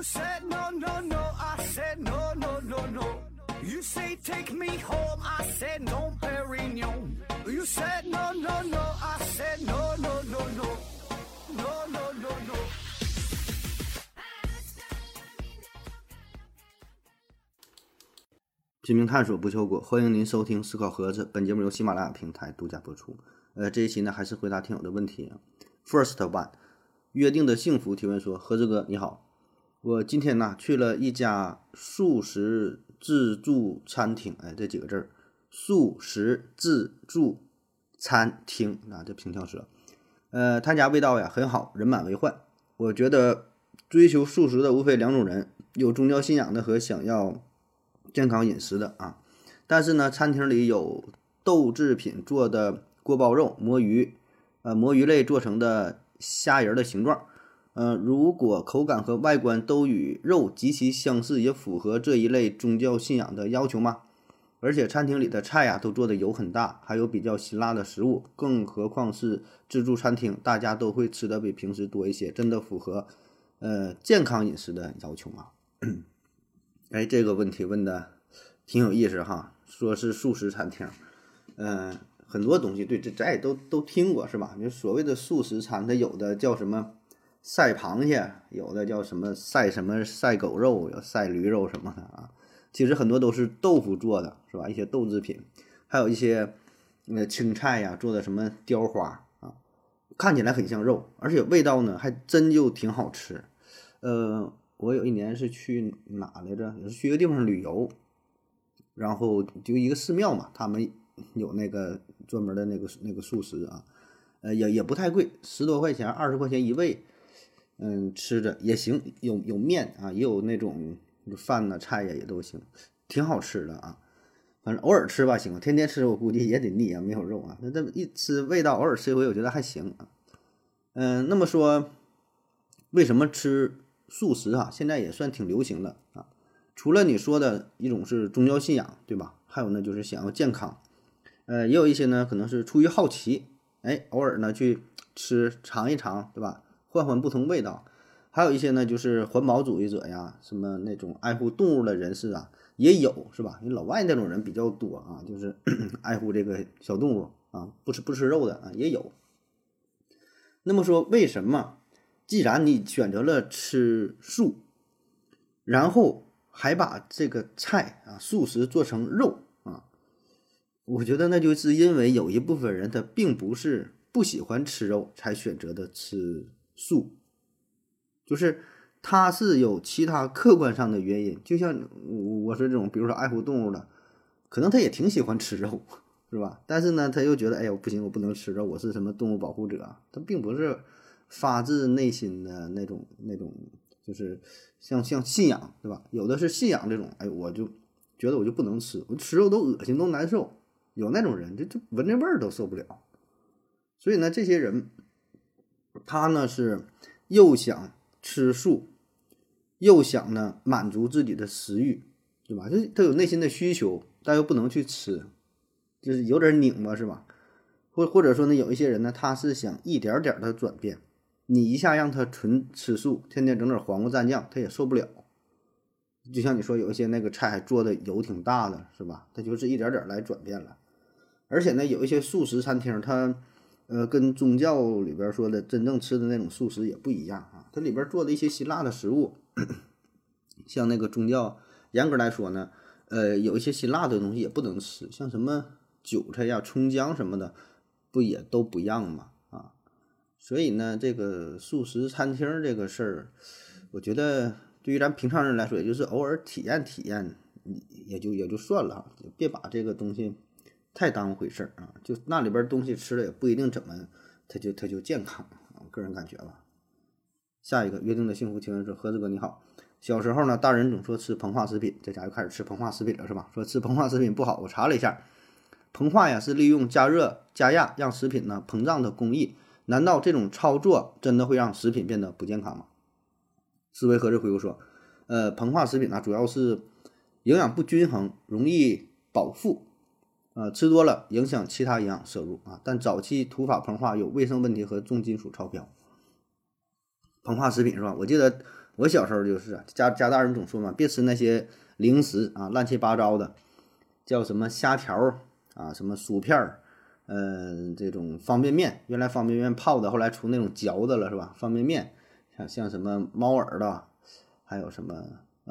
You said no, no, no, I said no, no, no, no. You say take me home, I said no, Perignon. You said no, no, no, I said no, no, no, no. No, no, no, no. 拼命探索不求果，欢迎您收听思考盒子。本节目由喜马拉雅平台独家播出。呃，这一期呢还是回答听友的问题。First one，约定的幸福提问说：盒子哥你好，我今天呢去了一家素食自助餐厅，哎，这几个字儿，素食自助餐厅啊，这平翘舌。呃，他家味道呀很好，人满为患。我觉得追求素食的无非两种人，有宗教信仰的和想要健康饮食的啊。但是呢，餐厅里有豆制品做的锅包肉、魔芋，呃，魔芋类做成的虾仁的形状，呃，如果口感和外观都与肉极其相似，也符合这一类宗教信仰的要求吗？而且餐厅里的菜呀都做的油很大，还有比较辛辣的食物，更何况是自助餐厅，大家都会吃的比平时多一些，真的符合呃健康饮食的要求吗？哎，这个问题问的挺有意思哈，说是素食餐厅，嗯、很多东西对这咱也都都听过是吧？就所谓的素食餐，它有的叫什么晒螃蟹，有的叫什么晒什么晒狗肉，有晒驴肉什么的啊。其实很多都是豆腐做的，是吧？一些豆制品，还有一些呃青菜呀做的什么雕花啊，看起来很像肉，而且味道呢还真就挺好吃。呃，我有一年是去哪来着？也是去一个地方旅游，然后就一个寺庙嘛，他们有那个专门的那个那个素食啊，呃也也不太贵，十多块钱，二十块钱一位，嗯，吃着也行，有有面啊，也有那种饭呐、菜呀也都行，挺好吃的啊。反正偶尔吃吧行，天天吃我估计也得腻啊，没有肉啊。那这么一吃味道，偶尔吃一回我觉得还行啊。嗯，那么说为什么吃素食啊？现在也算挺流行的啊。除了你说的一种是宗教信仰，对吧？还有呢就是想要健康，呃，也有一些呢可能是出于好奇，哎，偶尔呢去吃尝一尝，对吧？换换不同味道。还有一些呢就是环保主义者呀，什么那种爱护动物的人士啊，也有是吧？因为老外那种人比较多啊，就是 爱护这个小动物啊，不吃不吃肉的啊也有。那么说，为什么既然你选择了吃素，然后还把这个菜啊素食做成肉啊？我觉得那就是因为有一部分人他并不是不喜欢吃肉才选择的吃素，就是他是有其他客观上的原因。就像我我说这种，比如说爱护动物的，可能他也挺喜欢吃肉，是吧？但是呢，他又觉得，哎呦，不行，我不能吃肉，我是什么动物保护者，他并不是发自内心的那种那种，就是像像信仰，对吧？有的是信仰这种，哎，我就觉得我就不能吃，我吃肉都恶心，都难受。有那种人，就就闻这味儿都受不了。所以呢，这些人他呢是又想吃素，又想呢满足自己的食欲，对吧？就他有内心的需求，但又不能去吃，就是有点拧巴，是吧？或或者说呢，有一些人呢，他是想一点点的转变，你一下让他纯吃素，天天整点黄瓜蘸酱，他也受不了。就像你说，有一些那个菜做的油挺大的，是吧？他就是一点点来转变了。而且呢，有一些素食餐厅，它呃跟宗教里边说的真正吃的那种素食也不一样啊。它里边做的一些辛辣的食物，像那个宗教严格来说呢，呃，有一些辛辣的东西也不能吃，像什么韭菜呀、葱姜什么的，不也都不让吗？啊，所以呢，这个素食餐厅这个事儿，我觉得对于咱平常人来说，也就是偶尔体验体验，也就也就算了，别把这个东西太当回事儿啊。就那里边东西吃了也不一定怎么，它就它就健康啊，个人感觉吧。下一个约定的幸福提问说：何子哥你好，小时候呢，大人总说吃膨化食品，在家又开始吃膨化食品了是吧？说吃膨化食品不好，我查了一下，膨化呀是利用加热加压让食品呢膨胀的工艺。难道这种操作真的会让食品变得不健康吗？思维盒子回复说：呃，膨化食品呢主要是营养不均衡，容易饱腹，呃，吃多了影响其他营养摄入啊。但早期土法膨化有卫生问题和重金属超标。膨化食品是吧？我记得我小时候就是家家大人总说嘛，别吃那些零食啊，乱七八糟的，叫什么虾条啊，什么薯片儿，嗯、这种方便面，原来方便面泡的，后来出那种嚼的了，是吧？方便面，像像什么猫耳朵，还有什么，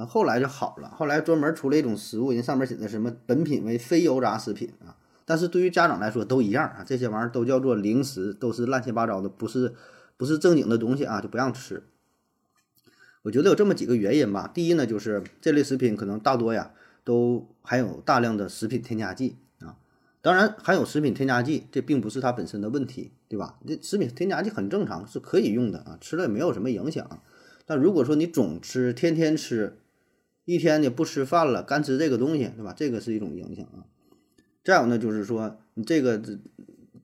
后来就好了，后来专门出了一种食物，人上面写的什么本品为非油炸食品啊，但是对于家长来说都一样啊，这些玩意儿都叫做零食，都是乱七八糟的，不是不是正经的东西啊，就不让吃。我觉得有这么几个原因吧。第一呢，就是这类食品可能大多呀都含有大量的食品添加剂啊。当然，含有食品添加剂，这并不是它本身的问题，对吧？这食品添加剂很正常，是可以用的啊，吃了也没有什么影响。但如果说你总吃，天天吃，一天你不吃饭了，干吃这个东西，对吧？这个是一种影响啊。再有呢，就是说你这个这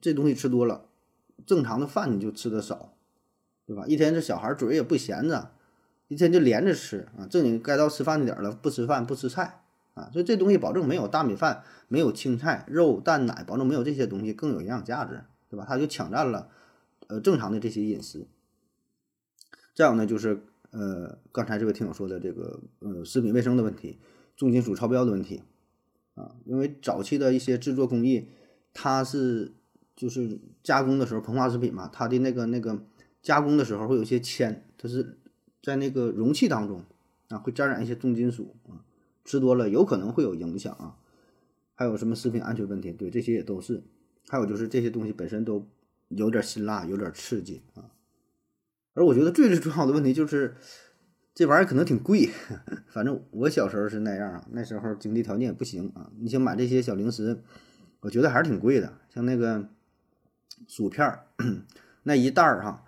这东西吃多了，正常的饭你就吃的少，对吧？一天这小孩嘴也不闲着。一天就连着吃啊，正经该到吃饭的点了，不吃饭不吃菜啊，所以这东西保证没有大米饭，没有青菜、肉、蛋、奶，保证没有这些东西更有营养价值，对吧？它就抢占了呃正常的这些饮食。再有呢，就是呃刚才这位听友说的这个呃食品卫生的问题，重金属超标的问题啊，因为早期的一些制作工艺，它是就是加工的时候膨化食品嘛，它的那个那个加工的时候会有一些铅，它是。在那个容器当中啊，会沾染一些重金属啊，吃多了有可能会有影响啊。还有什么食品安全问题？对，这些也都是。还有就是这些东西本身都有点辛辣，有点刺激啊。而我觉得最最重要的问题就是这玩意儿可能挺贵，反正我小时候是那样啊，那时候经济条件也不行啊。你想买这些小零食，我觉得还是挺贵的，像那个薯片儿那一袋儿哈。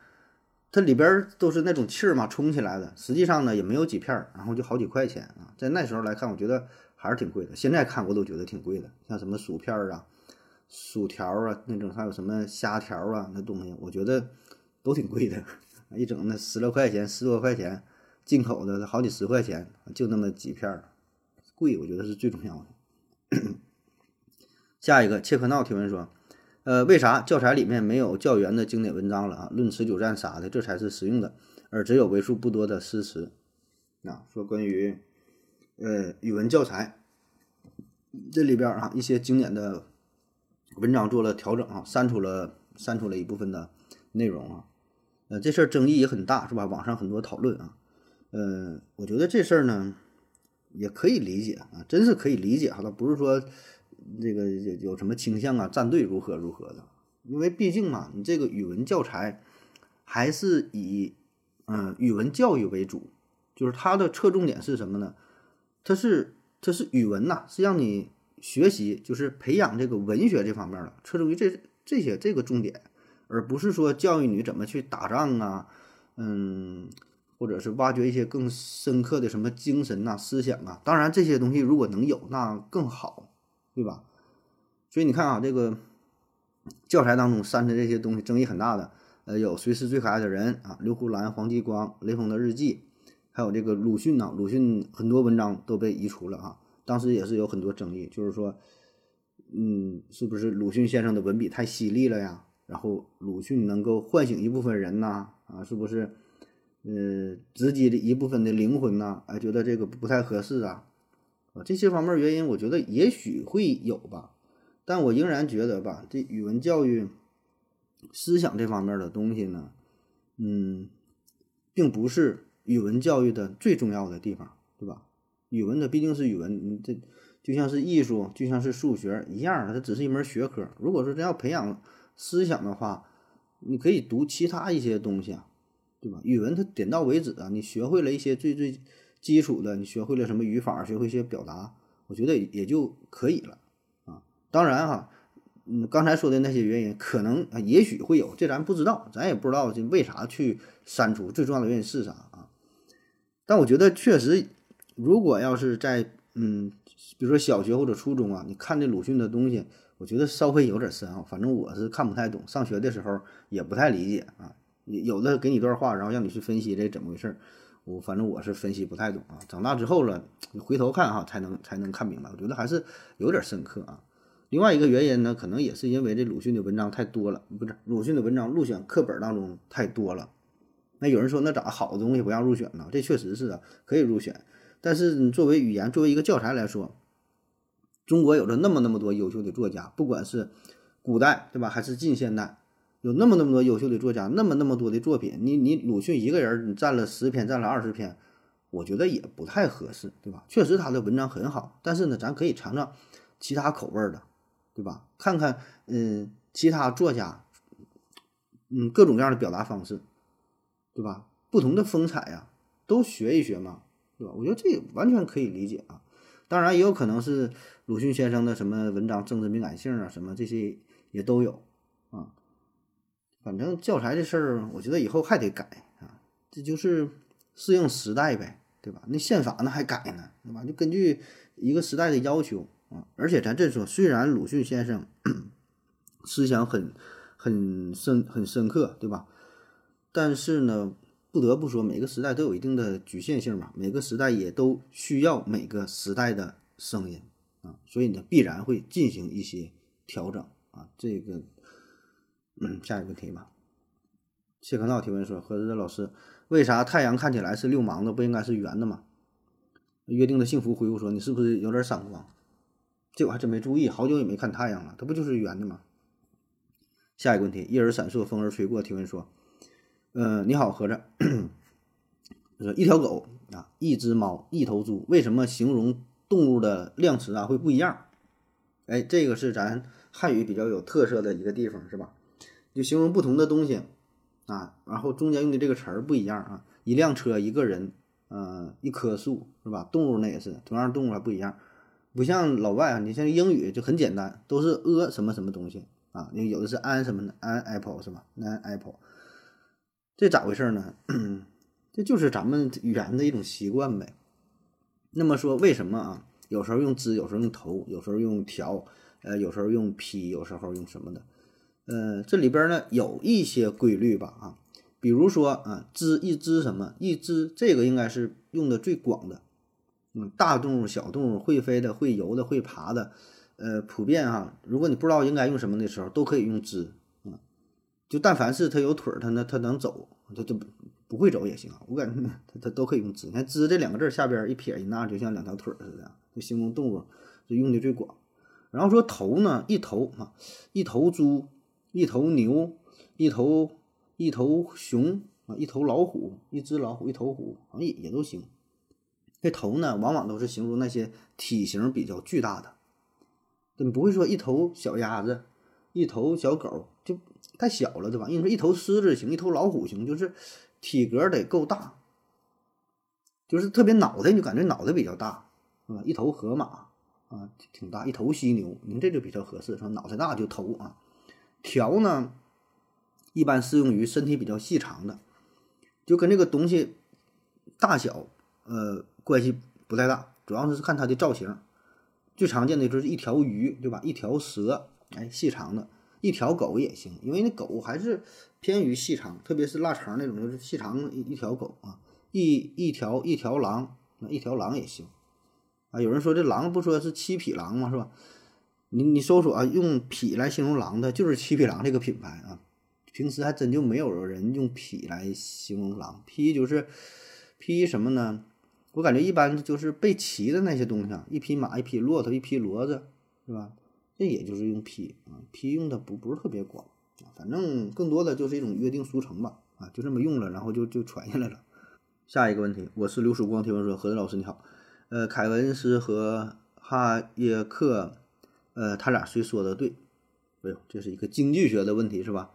它里边都是那种气儿嘛，充起来的。实际上呢，也没有几片儿，然后就好几块钱啊。在那时候来看，我觉得还是挺贵的。现在看我都觉得挺贵的，像什么薯片儿啊、薯条啊那种，还有什么虾条啊那东西，我觉得都挺贵的。一整那十来块钱、十多块钱，进口的好几十块钱，就那么几片儿，贵，我觉得是最重要的。下一个切克闹提问说。呃，为啥教材里面没有教员的经典文章了啊？论持久战啥的，这才是实用的，而只有为数不多的诗词。啊，说关于呃语文教材这里边啊一些经典的文章做了调整啊，删除了删除了一部分的内容啊。呃，这事儿争议也很大，是吧？网上很多讨论啊。呃，我觉得这事儿呢也可以理解啊，真是可以理解哈，倒不是说。这个有有什么倾向啊？站队如何如何的？因为毕竟嘛，你这个语文教材还是以嗯语文教育为主，就是它的侧重点是什么呢？它是它是语文呐，是让你学习，就是培养这个文学这方面的，侧重于这这些这个重点，而不是说教育你怎么去打仗啊，嗯，或者是挖掘一些更深刻的什么精神呐、思想啊。当然，这些东西如果能有，那更好。对吧？所以你看啊，这个教材当中删的这些东西争议很大的，呃，有谁是最可爱的人啊？刘胡兰、黄继光、雷锋的日记，还有这个鲁迅呢，鲁迅很多文章都被移除了啊。当时也是有很多争议，就是说，嗯，是不是鲁迅先生的文笔太犀利了呀？然后鲁迅能够唤醒一部分人呐，啊，是不是？呃，直击的一部分的灵魂呐？哎，觉得这个不太合适啊。啊这些方面原因，我觉得也许会有吧，但我仍然觉得吧，这语文教育思想这方面的东西呢，嗯，并不是语文教育的最重要的地方，对吧？语文它毕竟是语文，你这就像是艺术，就像是数学一样，它只是一门学科。如果说真要培养思想的话，你可以读其他一些东西啊，对吧？语文它点到为止啊，你学会了一些最最。基础的，你学会了什么语法，学会一些表达，我觉得也就可以了啊。当然哈，嗯，刚才说的那些原因，可能，也许会有，这咱不知道，咱也不知道这为啥去删除，最重要的原因是啥啊？但我觉得确实，如果要是在嗯，比如说小学或者初中啊，你看这鲁迅的东西，我觉得稍微有点深啊。反正我是看不太懂，上学的时候也不太理解啊。有的给你一段话，然后让你去分析这怎么回事儿。我反正我是分析不太懂啊，长大之后了，你回头看哈，才能才能看明白。我觉得还是有点深刻啊。另外一个原因呢，可能也是因为这鲁迅的文章太多了，不是鲁迅的文章入选课本当中太多了，那有人说那咋好的东西不让入选呢？这确实是啊，可以入选。但是你作为语言，作为一个教材来说，中国有着那么那么多优秀的作家，不管是古代对吧，还是近现代，有那么那么多优秀的作家，那么那么多的作品，你你鲁迅一个人你占了十篇，占了二十篇，我觉得也不太合适，对吧？确实他的文章很好，但是呢，咱可以尝尝其他口味的，对吧？看看嗯其他作家，嗯各种各样的表达方式，对吧？不同的风采呀，都学一学嘛。对吧？我觉得这也完全可以理解啊。当然，也有可能是鲁迅先生的什么文章政治敏感性啊，什么这些也都有啊。反正教材这事儿，我觉得以后还得改啊。这就是适应时代呗，对吧？那宪法那还改呢，对吧？就根据一个时代的要求啊。而且咱这说，虽然鲁迅先生 思想很很深很深刻，对吧？但是呢。不得不说，每个时代都有一定的局限性嘛，每个时代也都需要每个时代的声音啊，所以呢，必然会进行一些调整啊。这个，嗯，下一个问题吧。谢克闹提问说：“何子老师，为啥太阳看起来是六芒的，不应该是圆的吗？”约定的幸福回复说：“你是不是有点散光？这我还真没注意，好久也没看太阳了，它不就是圆的吗？”下一个问题，一儿闪烁，风儿吹过，提问说。嗯，你好，合着说一条狗啊，一只猫，一头猪，为什么形容动物的量词啊会不一样？哎，这个是咱汉语比较有特色的一个地方，是吧？就形容不同的东西啊，然后中间用的这个词儿不一样啊，一辆车，一个人，呃，一棵树，是吧？动物那也是，同样动物还不一样，不像老外啊，你像英语就很简单，都是 a 什么什么东西啊，有的是 an 什么的，an apple 是吧？an apple。这咋回事呢？这就是咱们语言的一种习惯呗。那么说，为什么啊？有时候用之，有时候用头，有时候用条，呃，有时候用批，有时候用什么的？呃，这里边呢有一些规律吧啊。比如说啊，只一只什么一只，这个应该是用的最广的。嗯，大动物、小动物，会飞的、会游的、会爬的，呃，普遍哈。如果你不知道应该用什么的时候，都可以用之。就但凡是它有腿儿，它那它能走，它就不会走也行啊。我感觉它它都可以用“只”。你看“只”这两个字下边一撇一捺，就像两条腿似的，就形容动物，就用的最广。然后说头呢，一头啊，一头猪，一头牛，一头一头熊啊，一头老虎，一只老虎，一头虎，好像也也都行。这头呢，往往都是形容那些体型比较巨大的，你不会说一头小鸭子，一头小狗。太小了，对吧？因为说一头狮子行，一头老虎行，就是体格得够大，就是特别脑袋，你就感觉脑袋比较大，啊，一头河马啊，挺大，一头犀牛，您这就比较合适，说脑袋大就头啊。条呢，一般适用于身体比较细长的，就跟这个东西大小呃关系不太大，主要是看它的造型。最常见的就是一条鱼，对吧？一条蛇，哎，细长的。一条狗也行，因为那狗还是偏于细长，特别是腊肠那种，就是细长一一条狗啊。一一条一条狼，那一条狼也行啊。有人说这狼不说是七匹狼吗？是吧？你你搜索啊，用匹来形容狼的，就是七匹狼这个品牌啊。平时还真就没有人用匹来形容狼，匹就是匹什么呢？我感觉一般就是被骑的那些东西啊，一匹马，一匹骆驼，一匹骡子，是吧？这也就是用 P 啊，，P 用的不不是特别广啊，反正更多的就是一种约定俗成吧啊，就这么用了，然后就就传下来了。下一个问题，我是刘曙光提问说，何老师你好，呃，凯文斯和哈耶克，呃，他俩谁说的对？哎呦，这是一个经济学的问题是吧？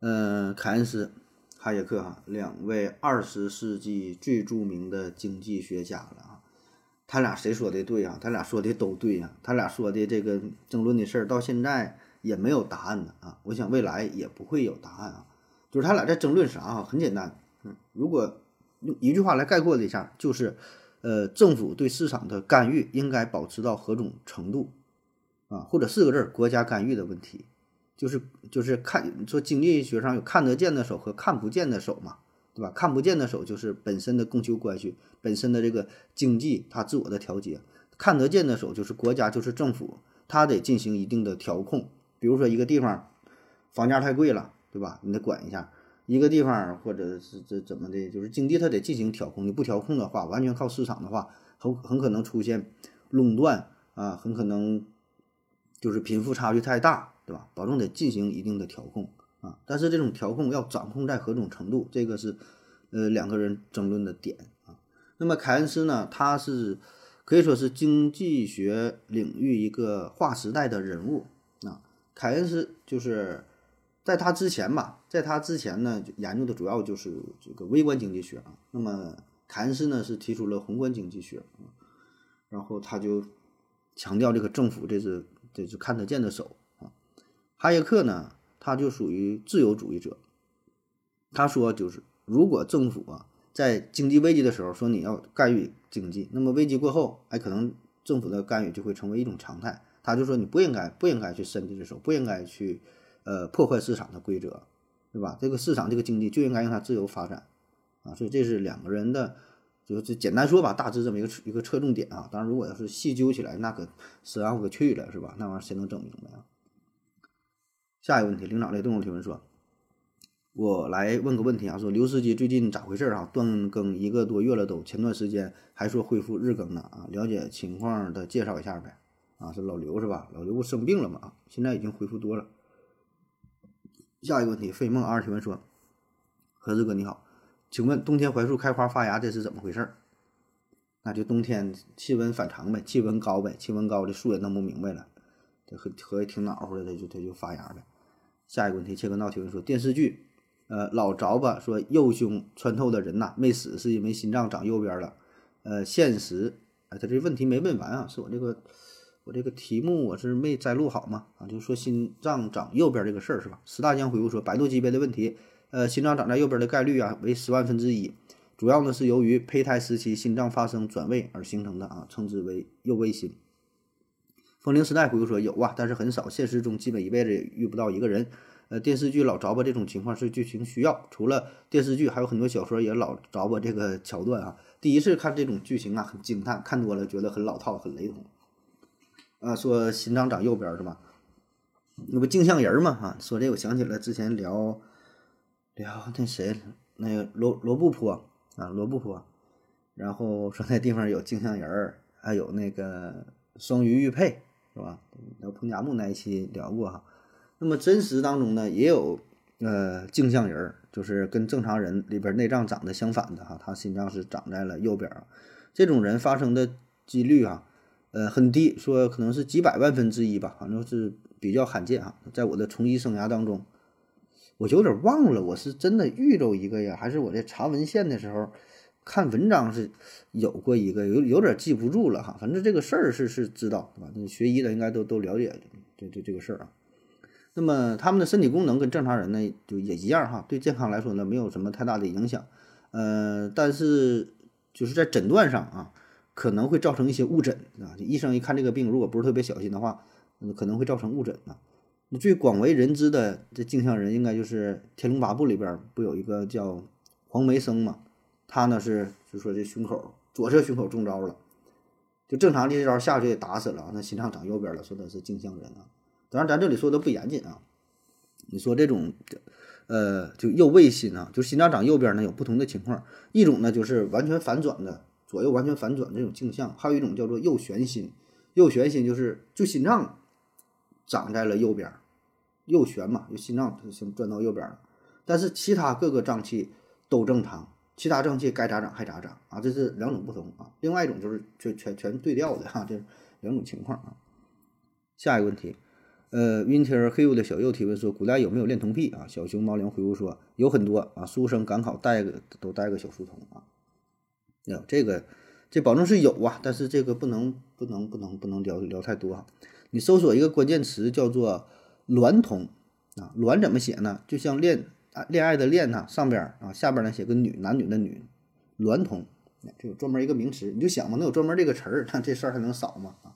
嗯，凯恩斯、哈耶克哈，两位二十世纪最著名的经济学家了啊。他俩谁说的对呀？他俩说的都对呀。他俩说的这个争论的事儿，到现在也没有答案呢啊！我想未来也不会有答案啊。就是他俩在争论啥啊？很简单，嗯，如果用一句话来概括一下，就是，呃，政府对市场的干预应该保持到何种程度啊？或者四个字儿，国家干预的问题，就是就是看说经济学上有看得见的手和看不见的手嘛。对吧？看不见的手就是本身的供求关系，本身的这个经济它自我的调节；看得见的手就是国家，就是政府，它得进行一定的调控。比如说一个地方房价太贵了，对吧？你得管一下。一个地方或者是这怎么的，就是经济它得进行调控，你不调控的话，完全靠市场的话，很很可能出现垄断啊，很可能就是贫富差距太大，对吧？保证得进行一定的调控啊，但是这种调控要掌控在何种程度，这个是呃两个人争论的点啊。那么凯恩斯呢，他是可以说是经济学领域一个划时代的人物啊。凯恩斯就是在他之前吧，在他之前呢，研究的主要就是这个微观经济学啊。那么凯恩斯呢是提出了宏观经济学啊，然后他就强调这个政府这是这是看得见的手啊。哈耶克呢，他就属于自由主义者，他说就是如果政府啊在经济危机的时候说你要干预经济，那么危机过后，哎，可能政府的干预就会成为一种常态。他就说你不应该不应该去伸这只手，不应该去呃破坏市场的规则，对吧？这个市场这个经济就应该让它自由发展啊。所以这是两个人的，就是简单说吧，大致这么一个一个侧重点啊。当然，如果要是细究起来，那可深奥个去了，是吧？那玩意儿谁能整明白啊？下一个问题，领导类动物提问说。我来问个问题啊，说刘司机最近咋回事啊？断更一个多月了都，前段时间还说恢复日更呢啊，了解情况的介绍一下呗啊，是老刘是吧？老刘不生病了吗啊，现在已经恢复多了。下一个问题，费梦二提问说，何志哥你好，请问冬天槐树开花发芽这是怎么回事？那就冬天气温反常呗，气温高呗，气温高的树也弄不明白了，这和和挺暖和的，它就它就发芽呗。下一个问题，切个闹提问说电视剧。呃，老着吧说右胸穿透的人呐没死，是因为心脏长右边了。呃，现实，哎，他这问题没问完啊，是我这个我这个题目我是没摘录好嘛啊，就说心脏长右边这个事儿是吧？石大江回复说，百度级别的问题，呃，心脏长在右边的概率啊为十万分之一，主要呢是由于胚胎时期心脏发生转位而形成的啊，称之为右位心。风铃时代回复说有啊，但是很少，现实中基本一辈子也遇不到一个人。呃，电视剧老着吧这种情况是剧情需要，除了电视剧，还有很多小说也老着吧这个桥段啊。第一次看这种剧情啊，很惊叹，看多了觉得很老套，很雷同。啊，说心脏长右边是吧？那不镜像人嘛？哈，说这我想起来之前聊聊那谁，那个罗罗布泊啊，罗布泊，然后说那地方有镜像人，还有那个双鱼玉佩是吧？聊彭加木那一期聊过哈。那么真实当中呢，也有呃镜像人，就是跟正常人里边内脏长得相反的哈，他心脏是长在了右边儿，这种人发生的几率啊，呃很低，说可能是几百万分之一吧，反正是比较罕见啊。在我的从医生涯当中，我有点忘了，我是真的遇着一个呀，还是我在查文献的时候看文章是有过一个，有有点记不住了哈。反正这个事儿是是知道，对吧？那学医的应该都都了解这这这个事儿啊。那么他们的身体功能跟正常人呢就也一样哈，对健康来说呢没有什么太大的影响，呃，但是就是在诊断上啊可能会造成一些误诊啊。医生一看这个病，如果不是特别小心的话，可能会造成误诊啊。那最广为人知的这镜像人应该就是《天龙八部》里边不有一个叫黄梅生嘛？他呢是就说这胸口左侧胸口中招了，就正常这招下去打死了，那心脏长右边了，说他是镜像人啊。当然，咱这里说的不严谨啊。你说这种，呃，就右位心啊，就心脏长右边呢，有不同的情况。一种呢就是完全反转的，左右完全反转这种镜像；还有一种叫做右旋心。右旋心就是就心脏长在了右边，右旋嘛，就心脏先转到右边了。但是其他各个脏器都正常，其他脏器该咋长还咋长啊，这是两种不同啊。另外一种就是全全全对调的哈，这两种情况啊。下一个问题。呃，Winter Hill 的小右提问说：“古代有没有恋童癖啊？”小熊猫粮回复说：“有很多啊，书生赶考带个都带个小书童啊。”有这个，这保证是有啊，但是这个不能不能不能不能聊聊太多啊。你搜索一个关键词叫做“娈童”啊，“娈”怎么写呢？就像恋啊恋爱的“恋”呐，上边啊下边呢写个女男女的“女”，娈童，这有专门一个名词，你就想嘛，能有专门这个词儿，那这事儿还能少吗？啊，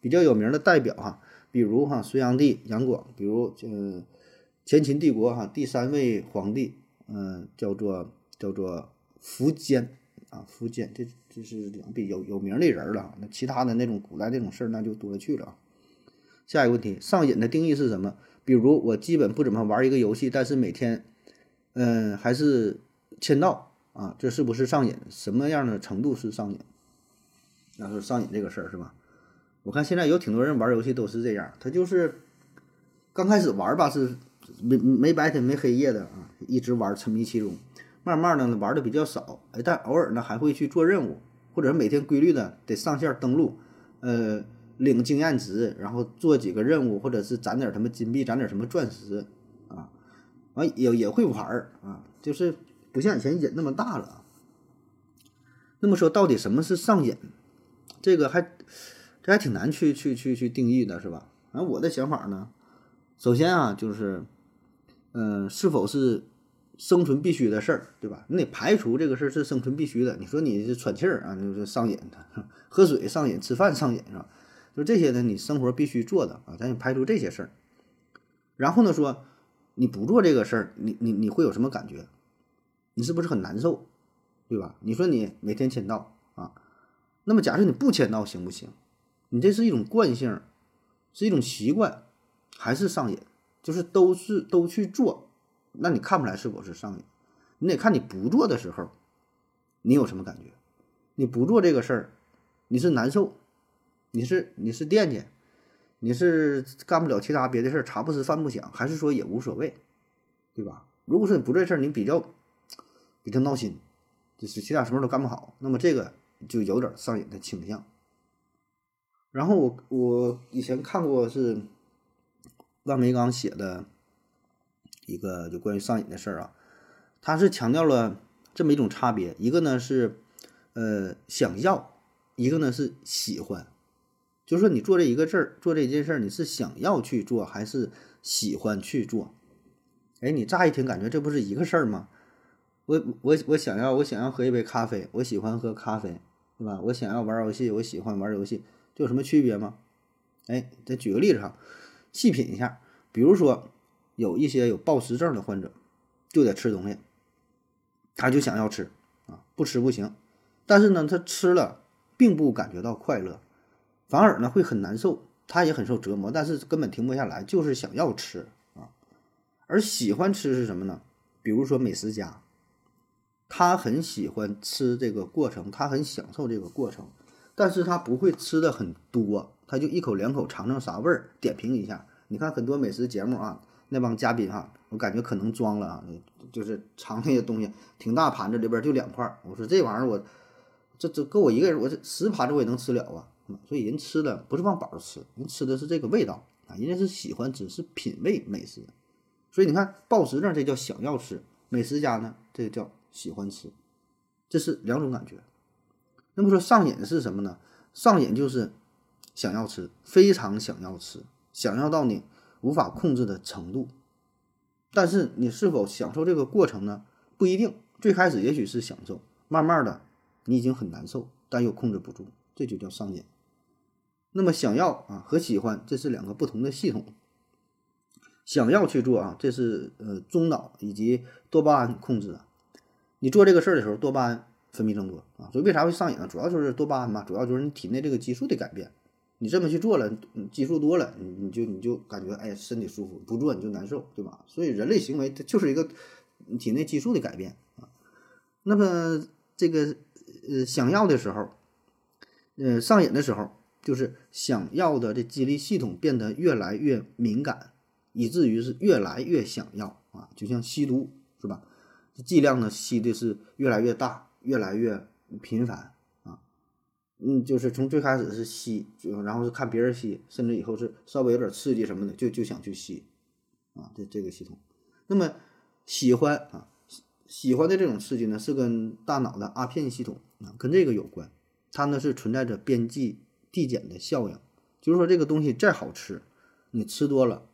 比较有名的代表哈。比如哈，隋炀帝杨广，比如嗯，前秦帝国哈第三位皇帝，嗯，叫做叫做苻坚啊，苻坚，这这是两比有有名的人了。那其他的那种古代那种事儿，那就多了去了啊。下一个问题，上瘾的定义是什么？比如我基本不怎么玩一个游戏，但是每天嗯，还是签到啊？这是不是上瘾？什么样的程度是上瘾？要说上瘾这个事儿是吧？我看现在有挺多人玩游戏都是这样，他就是刚开始玩吧是没没白天没黑夜的啊，一直玩沉迷其中，慢慢的呢玩的比较少，哎，但偶尔呢还会去做任务，或者每天规律的得上线登录，呃，领经验值，然后做几个任务，或者是攒点什么金币，攒点什么钻石啊，完也也会玩儿啊，就是不像以前瘾那么大了。那么说到底什么是上瘾？这个还这还挺难去去去去定义的，是吧？反正我的想法呢，首先啊，就是嗯、是否是生存必须的事儿，对吧？你得排除这个事儿是生存必须的。你说你是喘气儿啊，就是上瘾的，喝水上瘾，吃饭上瘾是吧？就这些呢，你生活必须做的啊，咱得排除这些事儿。然后呢，说你不做这个事儿，你你你会有什么感觉？你是不是很难受，对吧？你说你每天签到啊，那么假设你不签到行不行？你这是一种惯性，是一种习惯，还是上瘾？就是都是都去做，那你看不出来是否是上瘾？你得看你不做的时候，你有什么感觉？你不做这个事儿，你是难受，你是你是惦记，你是干不了其他别的事儿，茶不思饭不想，还是说也无所谓，对吧？如果说你不这事儿，你比较比较闹心，就是其他什么都干不好，那么这个就有点上瘾的倾向。然后我我以前看过是万梅刚写的一个就关于上瘾的事儿啊，他是强调了这么一种差别，一个呢是呃想要，一个呢是喜欢，就是说你做这一个事儿，做这件事儿，你是想要去做还是喜欢去做？哎，你乍一听感觉这不是一个事儿吗？我我我想要我想要喝一杯咖啡，我喜欢喝咖啡，对吧？我想要玩游戏，我喜欢玩游戏，这有什么区别吗？哎，再举个例子哈，细品一下，比如说有一些有暴食症的患者，就得吃东西，他就想要吃啊，不吃不行，但是呢，他吃了并不感觉到快乐，反而呢会很难受，他也很受折磨，但是根本停不下来，就是想要吃啊。而喜欢吃是什么呢？比如说美食家，他很喜欢吃这个过程，他很享受这个过程，但是他不会吃的很多，他就一口两口尝尝啥味儿，点评一下。你看很多美食节目啊，那帮嘉宾啊，我感觉可能装了啊，就是尝那些东西，挺大盘子里边就两块，我说这玩意儿我这这够我一个人，我这十盘子我也能吃了啊。嗯所以人吃的不是往饱了吃，人吃的是这个味道啊，人家是喜欢吃，是品味美食。所以你看暴食症这叫想要吃，美食家呢这叫喜欢吃，这是两种感觉。那么说上瘾是什么呢？上瘾就是想要吃，非常想要吃，想要到你无法控制的程度。但是你是否享受这个过程呢？不一定。最开始也许是享受，慢慢的你已经很难受，但又控制不住，这就叫上瘾。那么想要啊和喜欢这是两个不同的系统。想要去做啊，这是呃中脑以及多巴胺控制的。你做这个事儿的时候，多巴胺分泌增多啊，所以为啥会上瘾呢？主要就是多巴胺嘛，主要就是你体内这个激素的改变。你这么去做了，激素多了，你你就你就感觉哎身体舒服，不做你就难受，对吧？所以人类行为它就是一个体内激素的改变啊。那么这个呃想要的时候，呃上瘾的时候，就是想要的这激励系统变得越来越敏感，以至于是越来越想要啊，就像吸毒是吧？剂量呢吸的是越来越大，越来越频繁啊。嗯，就是从最开始是吸，然后是看别人吸，甚至以后是稍微有点刺激什么的，就就想去吸啊。这这个系统，那么喜欢啊，喜喜欢的这种刺激呢，是跟大脑的阿片系统啊，跟这个有关。它呢是存在着边际递减的效应，就是说这个东西再好吃，你吃多了，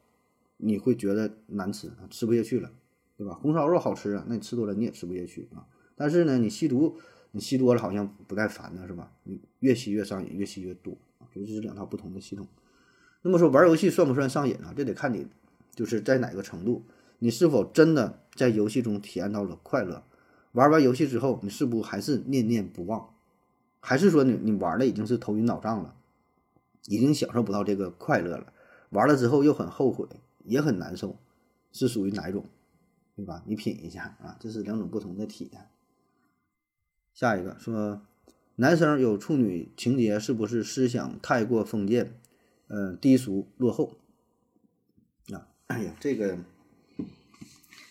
你会觉得难吃啊，吃不下去了，对吧？红烧肉好吃啊，那你吃多了你也吃不下去啊。但是呢，你吸毒，你吸多了好像不带烦的是吧？你越吸越上瘾，越吸越多啊，所以这是两套不同的系统。那么说玩游戏算不算上瘾啊？这得看你就是在哪个程度，你是否真的在游戏中体验到了快乐？玩完游戏之后，你是不还是念念不忘？还是说你你玩的已经是头晕脑胀了，已经享受不到这个快乐了？玩了之后又很后悔，也很难受，是属于哪一种？对吧？你品一下啊，这是两种不同的体验。下一个说，男生有处女情节是不是思想太过封建，呃，低俗落后？啊，哎呀，这个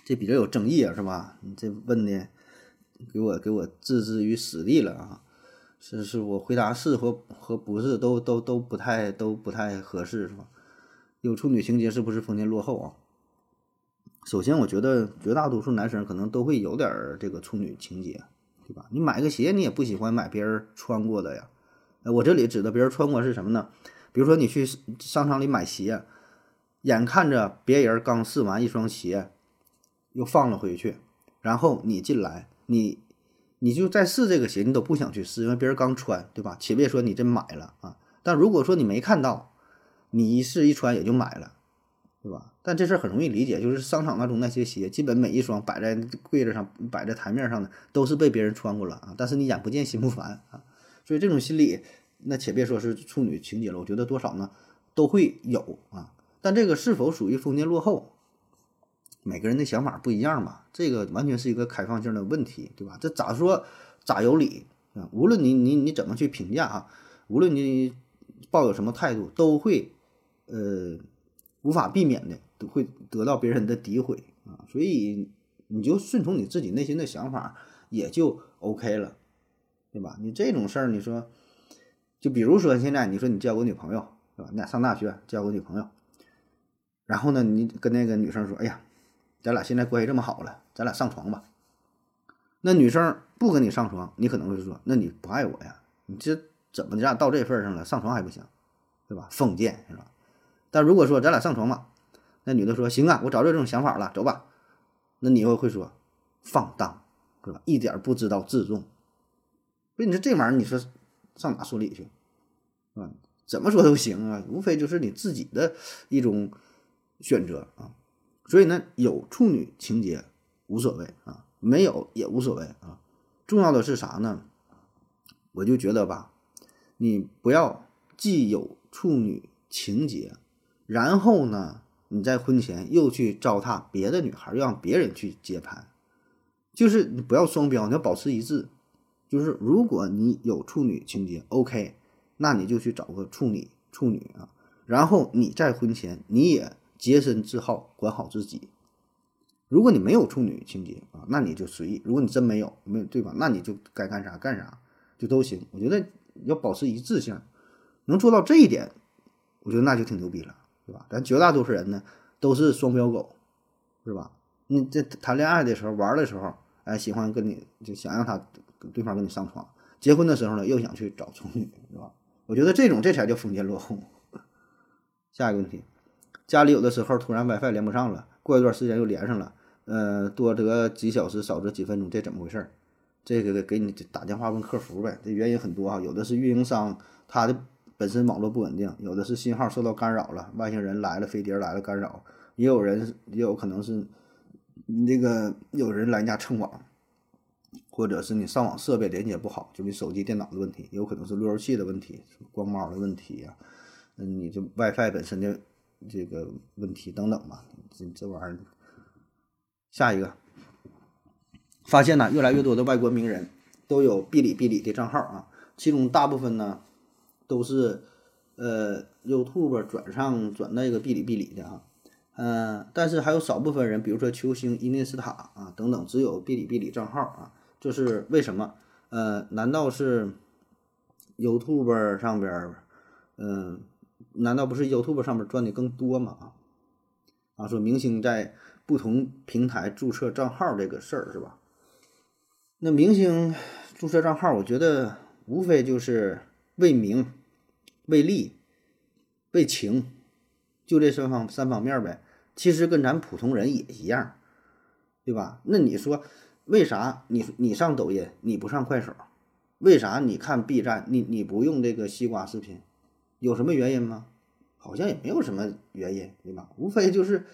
这比较有争议啊，是吧？你这问的给我给我置之于死地了啊！是是我回答是和和不是都都都不太都不太合适，是吧？有处女情节是不是封建落后啊？首先，我觉得绝大多数男生可能都会有点儿这个处女情节，对吧？你买个鞋，你也不喜欢买别人穿过的呀。我这里指的别人穿过是什么呢？比如说你去商场里买鞋，眼看着别人刚试完一双鞋，又放了回去，然后你进来，你你就再试这个鞋，你都不想去试，因为别人刚穿，对吧？且别说你真买了啊。但如果说你没看到，你一试一穿也就买了，对吧？但这事儿很容易理解，就是商场当中那些鞋，基本每一双摆在柜子上、摆在台面上的，都是被别人穿过了啊。但是你眼不见心不烦啊，所以这种心理，那且别说是处女情节了，我觉得多少呢都会有啊。但这个是否属于封建落后，每个人的想法不一样嘛，这个完全是一个开放性的问题，对吧？这咋说咋有理啊？无论你你你怎么去评价啊，无论你抱有什么态度，都会。呃，无法避免的都会得到别人的诋毁啊，所以你就顺从你自己内心的想法，也就 OK 了，对吧？你这种事儿，你说，就比如说现在你说你交个女朋友，对吧？你俩上大学交个女朋友，然后呢，你跟那个女生说，哎呀，咱俩现在关系这么好了，咱俩上床吧。那女生不跟你上床，你可能会说，那你不爱我呀？你这怎么的到这份上了，上床还不行，对吧？封建是吧？但如果说咱俩上床吧，那女的说行啊，我早就这种想法了，走吧。那你又会说放荡，是吧？一点不知道自重。所以你说这玩意儿，你说上哪说理去？啊，怎么说都行啊，无非就是你自己的一种选择啊。所以呢，有处女情节无所谓啊，没有也无所谓啊。重要的是啥呢？我就觉得吧，你不要既有处女情节。然后呢，你在婚前又去糟蹋别的女孩，让别人去接盘，就是你不要双标，你要保持一致。就是如果你有处女情节，OK，那你就去找个处女处女啊。然后你在婚前你也洁身自好，管好自己。如果你没有处女情节啊，那你就随意。如果你真没有，没有对吧？那你就该干啥干啥，就都行。我觉得要保持一致性，能做到这一点，我觉得那就挺牛逼了。对吧？咱绝大多数人呢都是双标狗，是吧？你这谈恋爱的时候玩的时候，哎，喜欢跟你就想让他对方跟你上床，结婚的时候呢又想去找处女，是吧？我觉得这种这才叫封建落后。下一个问题，家里有的时候突然 WiFi 连不上了，过一段时间又连上了，呃，多则几小时，少则几分钟，这怎么回事？这个给你打电话问客服呗。这原因很多啊，有的是运营商他的。本身网络不稳定，有的是信号受到干扰了，外星人来了，飞碟来了干扰，也有人也有可能是那个有人来家蹭网，或者是你上网设备连接不好，就你手机、电脑的问题，有可能是路由器的问题、光猫的问题呀，嗯，你这 WiFi 本身的这个问题等等吧，这这玩意儿。下一个，发现呢，越来越多的外国名人都有哔哩哔哩的账号啊，其中大部分呢。都是，呃，YouTube 转上转那个哔哩哔哩的啊，嗯，但是还有少部分人，比如说球星伊涅斯塔啊等等，只有哔哩哔哩账号啊，这是为什么？呃，难道是 YouTube 上边，嗯，难道不是 YouTube 上面赚的更多吗？啊，说明星在不同平台注册账号这个事儿是吧？那明星注册账号，我觉得无非就是为名。为利，为情，就这三方三方面呗。其实跟咱普通人也一样，对吧？那你说为啥你你上抖音你不上快手？为啥你看 B 站你你不用这个西瓜视频？有什么原因吗？好像也没有什么原因，对吧？无非就是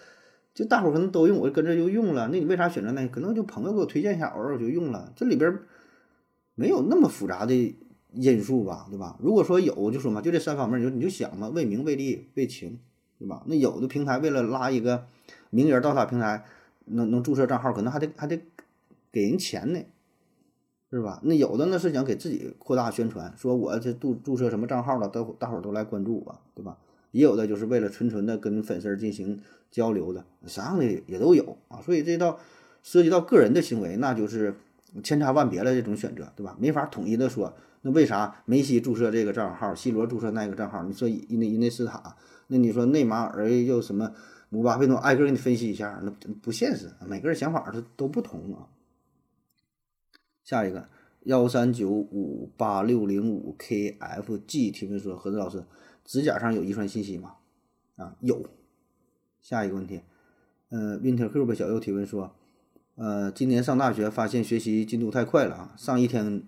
就大伙可能都用，我跟着就用了。那你为啥选择那？可能就朋友给我推荐一下，偶尔就用了。这里边没有那么复杂的。因素吧，对吧？如果说有，就说嘛，就这三方面，你就你就想嘛，为名、为利、为情，对吧？那有的平台为了拉一个名人到他平台，能能注册账号，可能还得还得给人钱呢，是吧？那有的呢是想给自己扩大宣传，说我这注注册什么账号了，都大伙儿都来关注我，对吧？也有的就是为了纯纯的跟粉丝进行交流的，啥样的也都有啊。所以这道涉及到个人的行为，那就是千差万别的这种选择，对吧？没法统一的说，那为啥梅西注册这个账号，C 罗注册那个账号？你说伊内伊内斯塔，那你说内马尔又什么姆巴佩诺，挨个给你分析一下，那不现实。每个人想法都都不同啊。下一个幺三九五八六零五 KFG 提问说：何子老师。指甲上有遗传信息吗？啊，有。下一个问题，呃，Winter Cube 小右提问说，呃，今年上大学发现学习进度太快了啊，上一天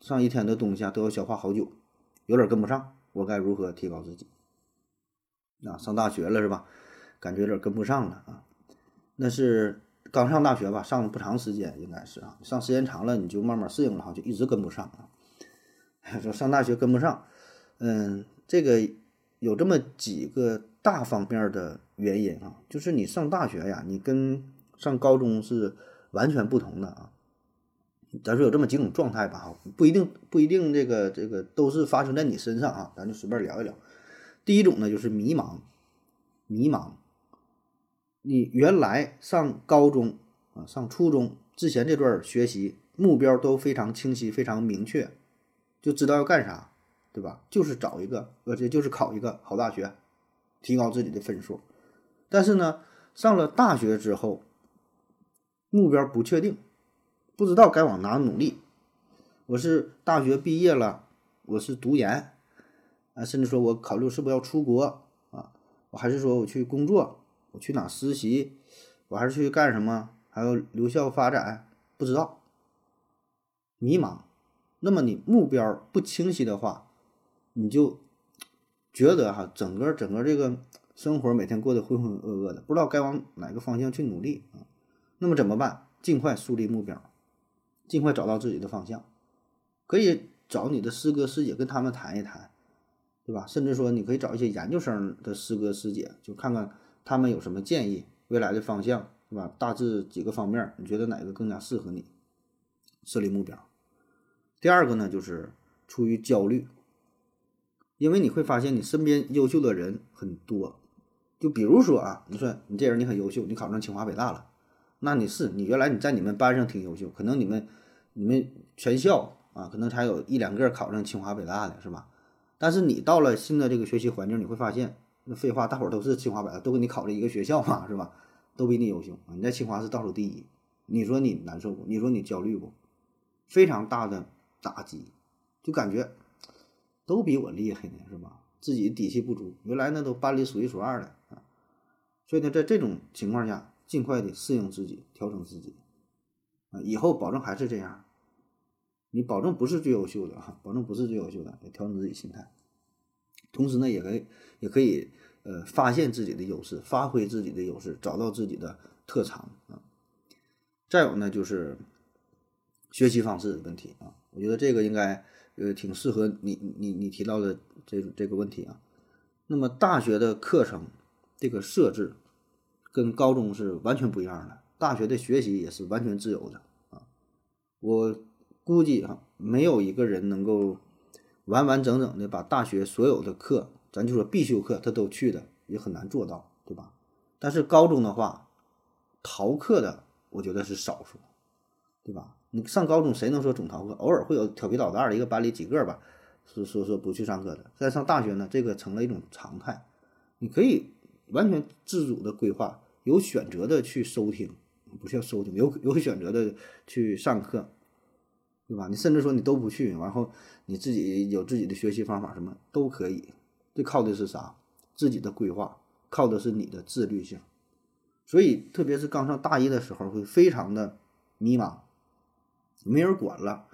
上一天的东西啊都要消化好久，有点跟不上，我该如何提高自己？啊，上大学了是吧？感觉有点跟不上了啊。那是刚上大学吧，上了不长时间应该是啊，上时间长了你就慢慢适应了哈，就一直跟不上啊。说上大学跟不上，嗯。这个有这么几个大方面的原因啊，就是你上大学呀，你跟上高中是完全不同的啊。咱说有这么几种状态吧，不一定不一定这个这个都是发生在你身上啊，咱就随便聊一聊。第一种呢，就是迷茫，迷茫。你原来上高中啊，上初中之前这段学习目标都非常清晰、非常明确，就知道要干啥。对吧？就是找一个，而且就是考一个好大学，提高自己的分数。但是呢，上了大学之后，目标不确定，不知道该往哪努力。我是大学毕业了，我是读研啊，甚至说我考虑是不是要出国啊？我还是说我去工作，我去哪实习？我还是去干什么？还有留校发展？不知道，迷茫。那么你目标不清晰的话，你就觉得哈，整个整个这个生活每天过得浑浑噩噩的，不知道该往哪个方向去努力啊。那么怎么办？尽快树立目标，尽快找到自己的方向。可以找你的师哥师姐跟他们谈一谈，对吧？甚至说你可以找一些研究生的师哥师姐，就看看他们有什么建议，未来的方向，对吧？大致几个方面，你觉得哪个更加适合你？设立目标。第二个呢，就是出于焦虑。因为你会发现，你身边优秀的人很多，就比如说啊，你说你这人你很优秀，你考上清华北大了，那你是你原来你在你们班上挺优秀，可能你们你们全校啊，可能才有一两个考上清华北大的是吧？但是你到了新的这个学习环境，你会发现，那废话，大伙儿都是清华北大，都跟你考了一个学校嘛，是吧？都比你优秀啊，你在清华是倒数第一，你说你难受不？你说你焦虑不？非常大的打击，就感觉。都比我厉害呢，是吧？自己底气不足，原来那都班里数一数二的啊。所以呢，在这种情况下，尽快的适应自己，调整自己啊，以后保证还是这样。你保证不是最优秀的啊，保证不是最优秀的，调整自己心态。同时呢，也可以也可以呃发现自己的优势，发挥自己的优势，找到自己的特长啊。再有呢，就是学习方式的问题啊，我觉得这个应该。呃，挺适合你你你提到的这这个问题啊。那么大学的课程这个设置跟高中是完全不一样的，大学的学习也是完全自由的啊。我估计哈，没有一个人能够完完整整的把大学所有的课，咱就说必修课，他都去的，也很难做到，对吧？但是高中的话，逃课的我觉得是少数，对吧？你上高中谁能说总逃课？偶尔会有调皮捣蛋的一个班里几个吧，说说说不去上课的。在上大学呢，这个成了一种常态。你可以完全自主的规划，有选择的去收听，不是要收听，有有选择的去上课，对吧？你甚至说你都不去，然后你自己有自己的学习方法，什么都可以。这靠的是啥？自己的规划，靠的是你的自律性。所以，特别是刚上大一的时候，会非常的迷茫。没人管了，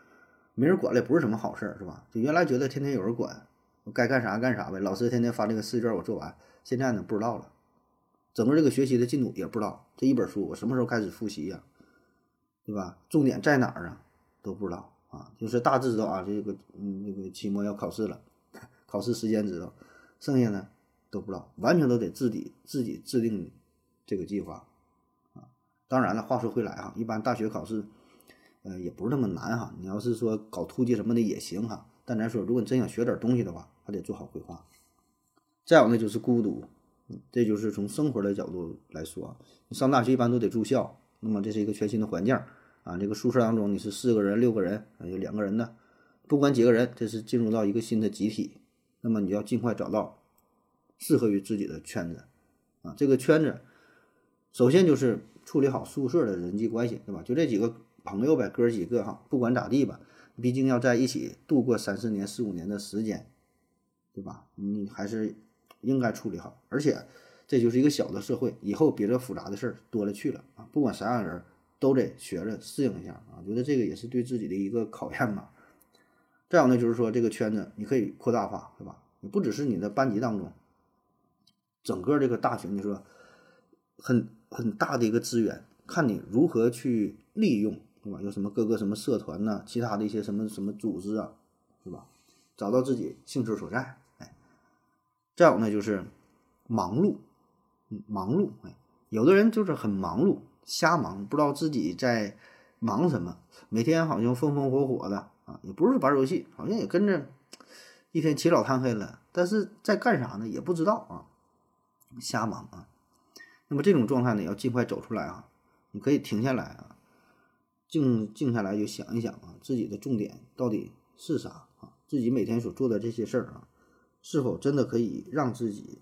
没人管了也不是什么好事儿，是吧？就原来觉得天天有人管，我该干啥干啥呗。老师天天发这个试卷，我做完。现在呢，不知道了，整个这个学习的进度也不知道。这一本书我什么时候开始复习呀？对吧？重点在哪儿啊？都不知道啊。就是大致知道啊，这个嗯，那个期末要考试了，考试时间知道，剩下呢都不知道，完全都得自己自己制定这个计划啊。当然了，话说回来哈，一般大学考试，呃，也不是那么难哈。你要是说搞突击什么的也行哈，但咱说，如果你真想学点东西的话，还得做好规划。再有呢，就是孤独，这就是从生活的角度来说，你上大学一般都得住校，那么这是一个全新的环境啊。这个宿舍当中你是四个人、六个人，有两个人的，不管几个人，这是进入到一个新的集体，那么你要尽快找到适合于自己的圈子啊。这个圈子，首先就是处理好宿舍的人际关系，对吧？就这几个朋友呗，哥几个哈，不管咋地吧，毕竟要在一起度过三四年、四五年的时间，对吧？你还是。应该处理好，而且这就是一个小的社会，以后比这复杂的事儿多了去了啊！不管啥样人，都得学着适应一下啊！觉得这个也是对自己的一个考验嘛。再有呢，就是说这个圈子你可以扩大化，对吧？你不只是你的班级当中，整个这个大群，你说很很大的一个资源，看你如何去利用，对吧？有什么各个什么社团呐，其他的一些什么什么组织啊，是吧？找到自己兴趣所在。哎再有呢，就是忙碌，忙碌，哎，有的人就是很忙碌，瞎忙，不知道自己在忙什么，每天好像风风火火的啊，也不是玩游戏，好像也跟着一天起早贪黑了，但是在干啥呢？也不知道啊，瞎忙啊。那么这种状态呢，要尽快走出来啊，你可以停下来啊，静静下来就想一想啊，自己的重点到底是啥啊？自己每天所做的这些事儿啊。是否真的可以让自己，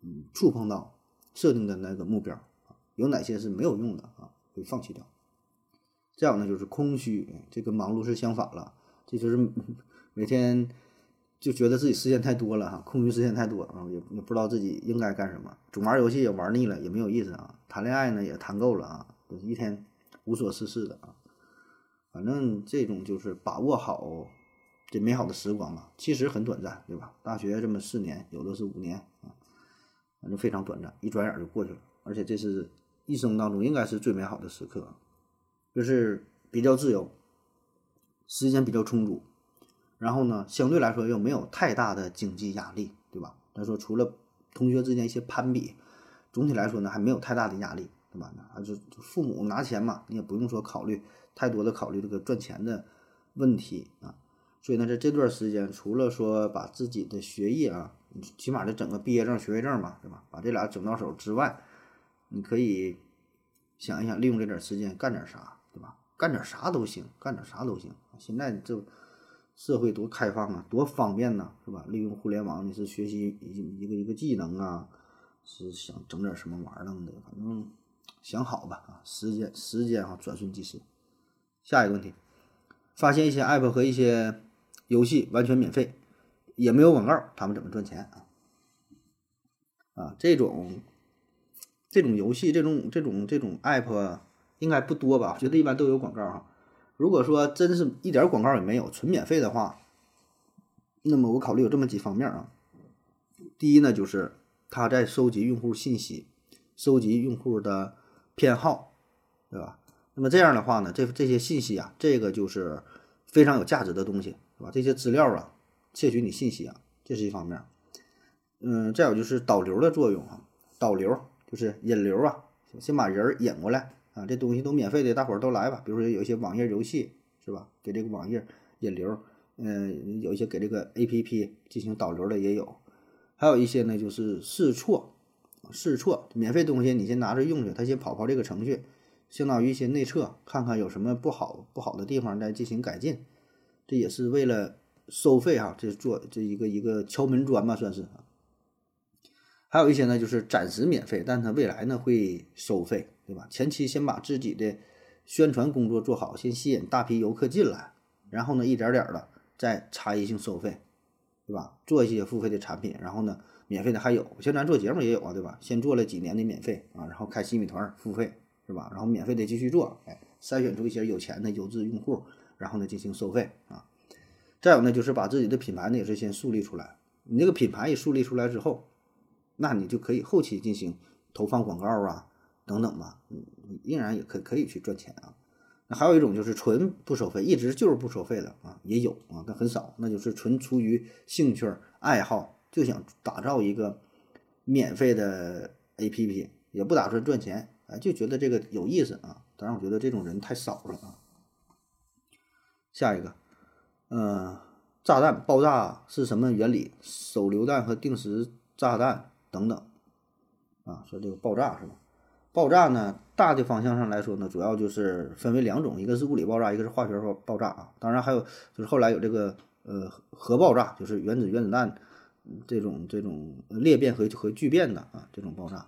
嗯，触碰到设定的那个目标啊？有哪些是没有用的啊？可以放弃掉。再有呢，就是空虚，这跟忙碌是相反了。这就是每天就觉得自己时间太多了哈，空余时间太多啊，也也不知道自己应该干什么。总玩游戏也玩腻了，也没有意思啊。谈恋爱呢也谈够了啊，一天无所事事的啊。反正这种就是把握好。这美好的时光嘛，其实很短暂，对吧？大学这么四年，有的是五年啊，反正非常短暂，一转眼就过去了。而且这是一生当中应该是最美好的时刻，就是比较自由，时间比较充足，然后呢，相对来说又没有太大的经济压力，对吧？他说除了同学之间一些攀比，总体来说呢还没有太大的压力，对吧？那就父母拿钱嘛，你也不用说考虑太多的考虑这个赚钱的问题啊。所以呢，在这段时间，除了说把自己的学业啊，起码得整个毕业证、学位证嘛，对吧？把这俩整到手之外，你可以想一想，利用这点时间干点啥，对吧？干点啥都行，干点啥都行。现在这社会多开放啊，多方便呐，是吧？利用互联网，你是学习一一个一个技能啊，是想整点什么玩意儿的，反正想好吧啊，时间时间哈，转瞬即逝。下一个问题，发现一些 app 和一些。游戏完全免费，也没有广告，他们怎么赚钱啊？啊，这种这种游戏，这种这种这种 app 应该不多吧？我觉得一般都有广告哈。如果说真是一点广告也没有，纯免费的话，那么我考虑有这么几方面啊。第一呢，就是他在收集用户信息，收集用户的偏好，对吧？那么这样的话呢，这这些信息啊，这个就是非常有价值的东西。是吧？这些资料啊，窃取你信息啊，这是一方面。嗯，再有就是导流的作用啊，导流就是引流啊，先把人引过来啊。这东西都免费的，大伙儿都来吧。比如说有一些网页游戏，是吧？给这个网页引流。嗯，有一些给这个 APP 进行导流的也有。还有一些呢，就是试错，试错，免费东西你先拿着用去，他先跑跑这个程序，相当于一些内测，看看有什么不好不好的地方再进行改进。这也是为了收费哈，这做这一个一个敲门砖吧，算是。还有一些呢，就是暂时免费，但它未来呢会收费，对吧？前期先把自己的宣传工作做好，先吸引大批游客进来，然后呢一点点的再差异性收费，对吧？做一些付费的产品，然后呢免费的还有，像咱做节目也有啊，对吧？先做了几年的免费啊，然后开新米团付费，是吧？然后免费的继续做，哎，筛选出一些有钱的优质用户。然后呢，进行收费啊，再有呢，就是把自己的品牌呢也是先树立出来。你这个品牌一树立出来之后，那你就可以后期进行投放广告啊，等等吧，嗯，依然也可可以去赚钱啊。那还有一种就是纯不收费，一直就是不收费的啊，也有啊，但很少，那就是纯出于兴趣爱好，就想打造一个免费的 APP，也不打算赚钱哎，就觉得这个有意思啊。当然，我觉得这种人太少了啊。下一个，呃，炸弹爆炸是什么原理？手榴弹和定时炸弹等等啊，说这个爆炸是吧？爆炸呢，大的方向上来说呢，主要就是分为两种，一个是物理爆炸，一个是化学爆爆炸啊。当然还有就是后来有这个呃核爆炸，就是原子原子弹这种这种裂变和和聚变的啊这种爆炸。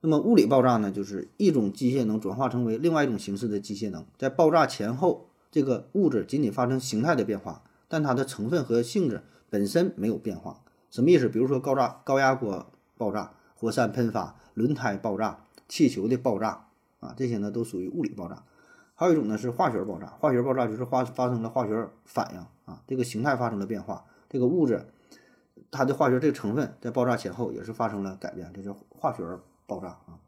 那么物理爆炸呢，就是一种机械能转化成为另外一种形式的机械能，在爆炸前后，这个物质仅仅发生形态的变化，但它的成分和性质本身没有变化。什么意思？比如说高炸高压锅爆炸、火山喷发、轮胎爆炸、气球的爆炸啊，这些呢都属于物理爆炸。还有一种呢是化学爆炸，化学爆炸就是发发生了化学反应啊，这个形态发生了变化，这个物质它的化学这个成分在爆炸前后也是发生了改变，这是化学。爆炸啊，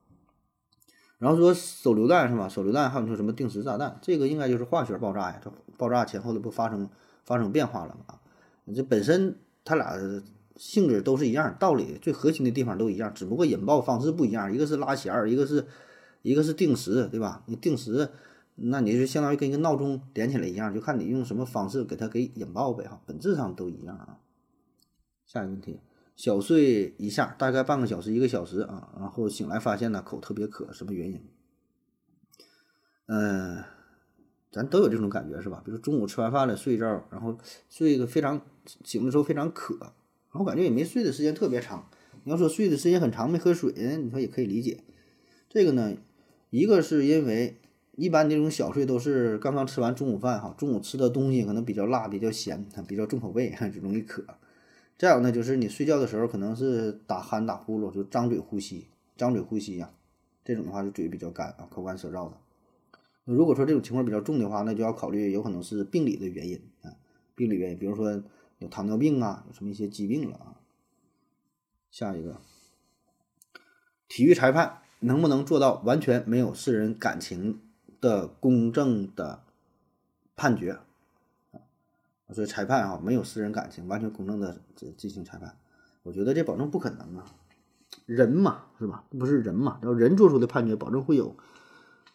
然后说手榴弹是吧？手榴弹还有说什么定时炸弹，这个应该就是化学爆炸呀。这爆炸前后的不发生发生变化了吗？这本身它俩性质都是一样，道理最核心的地方都一样，只不过引爆方式不一样。一个是拉弦儿，一个是一个是定时，对吧？你定时，那你就相当于跟一个闹钟连起来一样，就看你用什么方式给它给引爆呗哈，本质上都一样啊。下一个问题。小睡一下，大概半个小时、一个小时啊，然后醒来发现呢口特别渴，什么原因？嗯，咱都有这种感觉是吧？比如中午吃完饭了睡一觉，然后睡一个非常醒的时候非常渴，然后感觉也没睡的时间特别长。你要说睡的时间很长没喝水，你说也可以理解。这个呢，一个是因为一般这种小睡都是刚刚吃完中午饭哈，中午吃的东西可能比较辣、比较咸，比较重口味，就容易渴。再有呢，就是你睡觉的时候可能是打鼾、打呼噜，就张嘴呼吸，张嘴呼吸呀，这种的话就嘴比较干啊，口干舌燥的。如果说这种情况比较重的话，那就要考虑有可能是病理的原因啊，病理原因，比如说有糖尿病啊，有什么一些疾病了啊。下一个，体育裁判能不能做到完全没有私人感情的公正的判决？所以裁判啊，没有私人感情，完全公正的进行裁判，我觉得这保证不可能啊。人嘛，是吧？不是人嘛，要人做出的判决，保证会有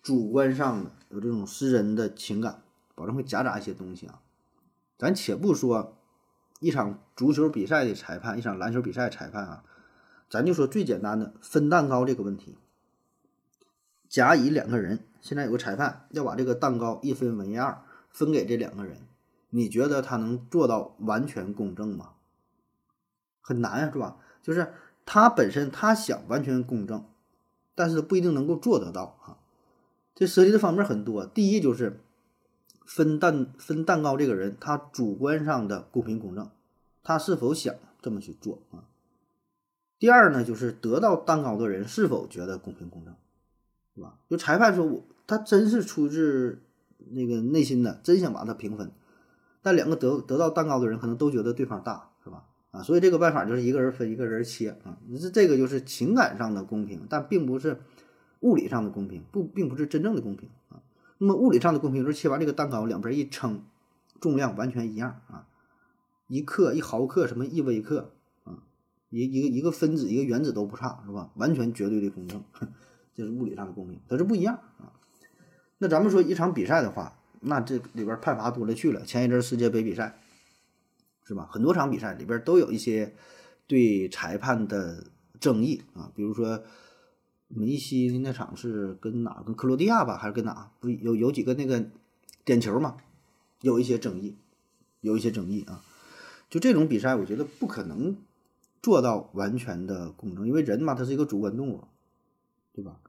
主观上的，有这种私人的情感，保证会夹杂一些东西啊。咱且不说一场足球比赛的裁判，一场篮球比赛裁判啊，咱就说最简单的分蛋糕这个问题。甲乙两个人，现在有个裁判要把这个蛋糕一分为二，分给这两个人。你觉得他能做到完全公正吗？很难啊，是吧？就是他本身他想完全公正，但是不一定能够做得到啊。这涉及的方面很多。第一就是分蛋分蛋糕这个人，他主观上的公平公正，他是否想这么去做啊？第二呢，就是得到蛋糕的人是否觉得公平公正，是吧？就裁判说我他真是出自那个内心的，真想把它平分。但两个得得到蛋糕的人可能都觉得对方大，是吧？啊，所以这个办法就是一个人分一个人切啊，这这个就是情感上的公平，但并不是物理上的公平，不，并不是真正的公平。那么物理上的公平就是切完这个蛋糕，两边一称，重量完全一样啊，一克一毫克什么一微克啊，一一个一个分子一个原子都不差，是吧？完全绝对的公正，这是物理上的公平，它是不一样啊。那咱们说一场比赛的话。那这里边判罚多了去了，前一阵世界杯比赛，是吧？很多场比赛里边都有一些对裁判的争议啊，比如说梅西那场是跟哪？跟克罗地亚吧，还是跟哪？不有有几个那个点球嘛？有一些争议，有一些争议啊。就这种比赛，我觉得不可能做到完全的公正，因为人嘛，他是一个主观动物，对吧？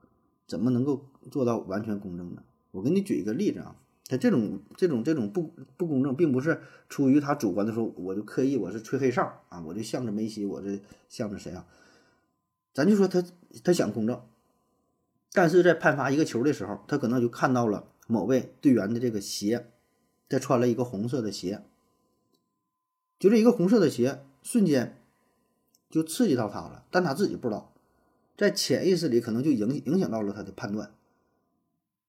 怎么能够做到完全公正呢？我给你举一个例子啊。他这种这种这种不不公正，并不是出于他主观的说，我就刻意我是吹黑哨啊，我就向着梅西，我这向着谁啊？咱就说他他想公正，但是在判罚一个球的时候，他可能就看到了某位队员的这个鞋，他穿了一个红色的鞋，就这一个红色的鞋，瞬间就刺激到他了，但他自己不知道，在潜意识里可能就影影响到了他的判断。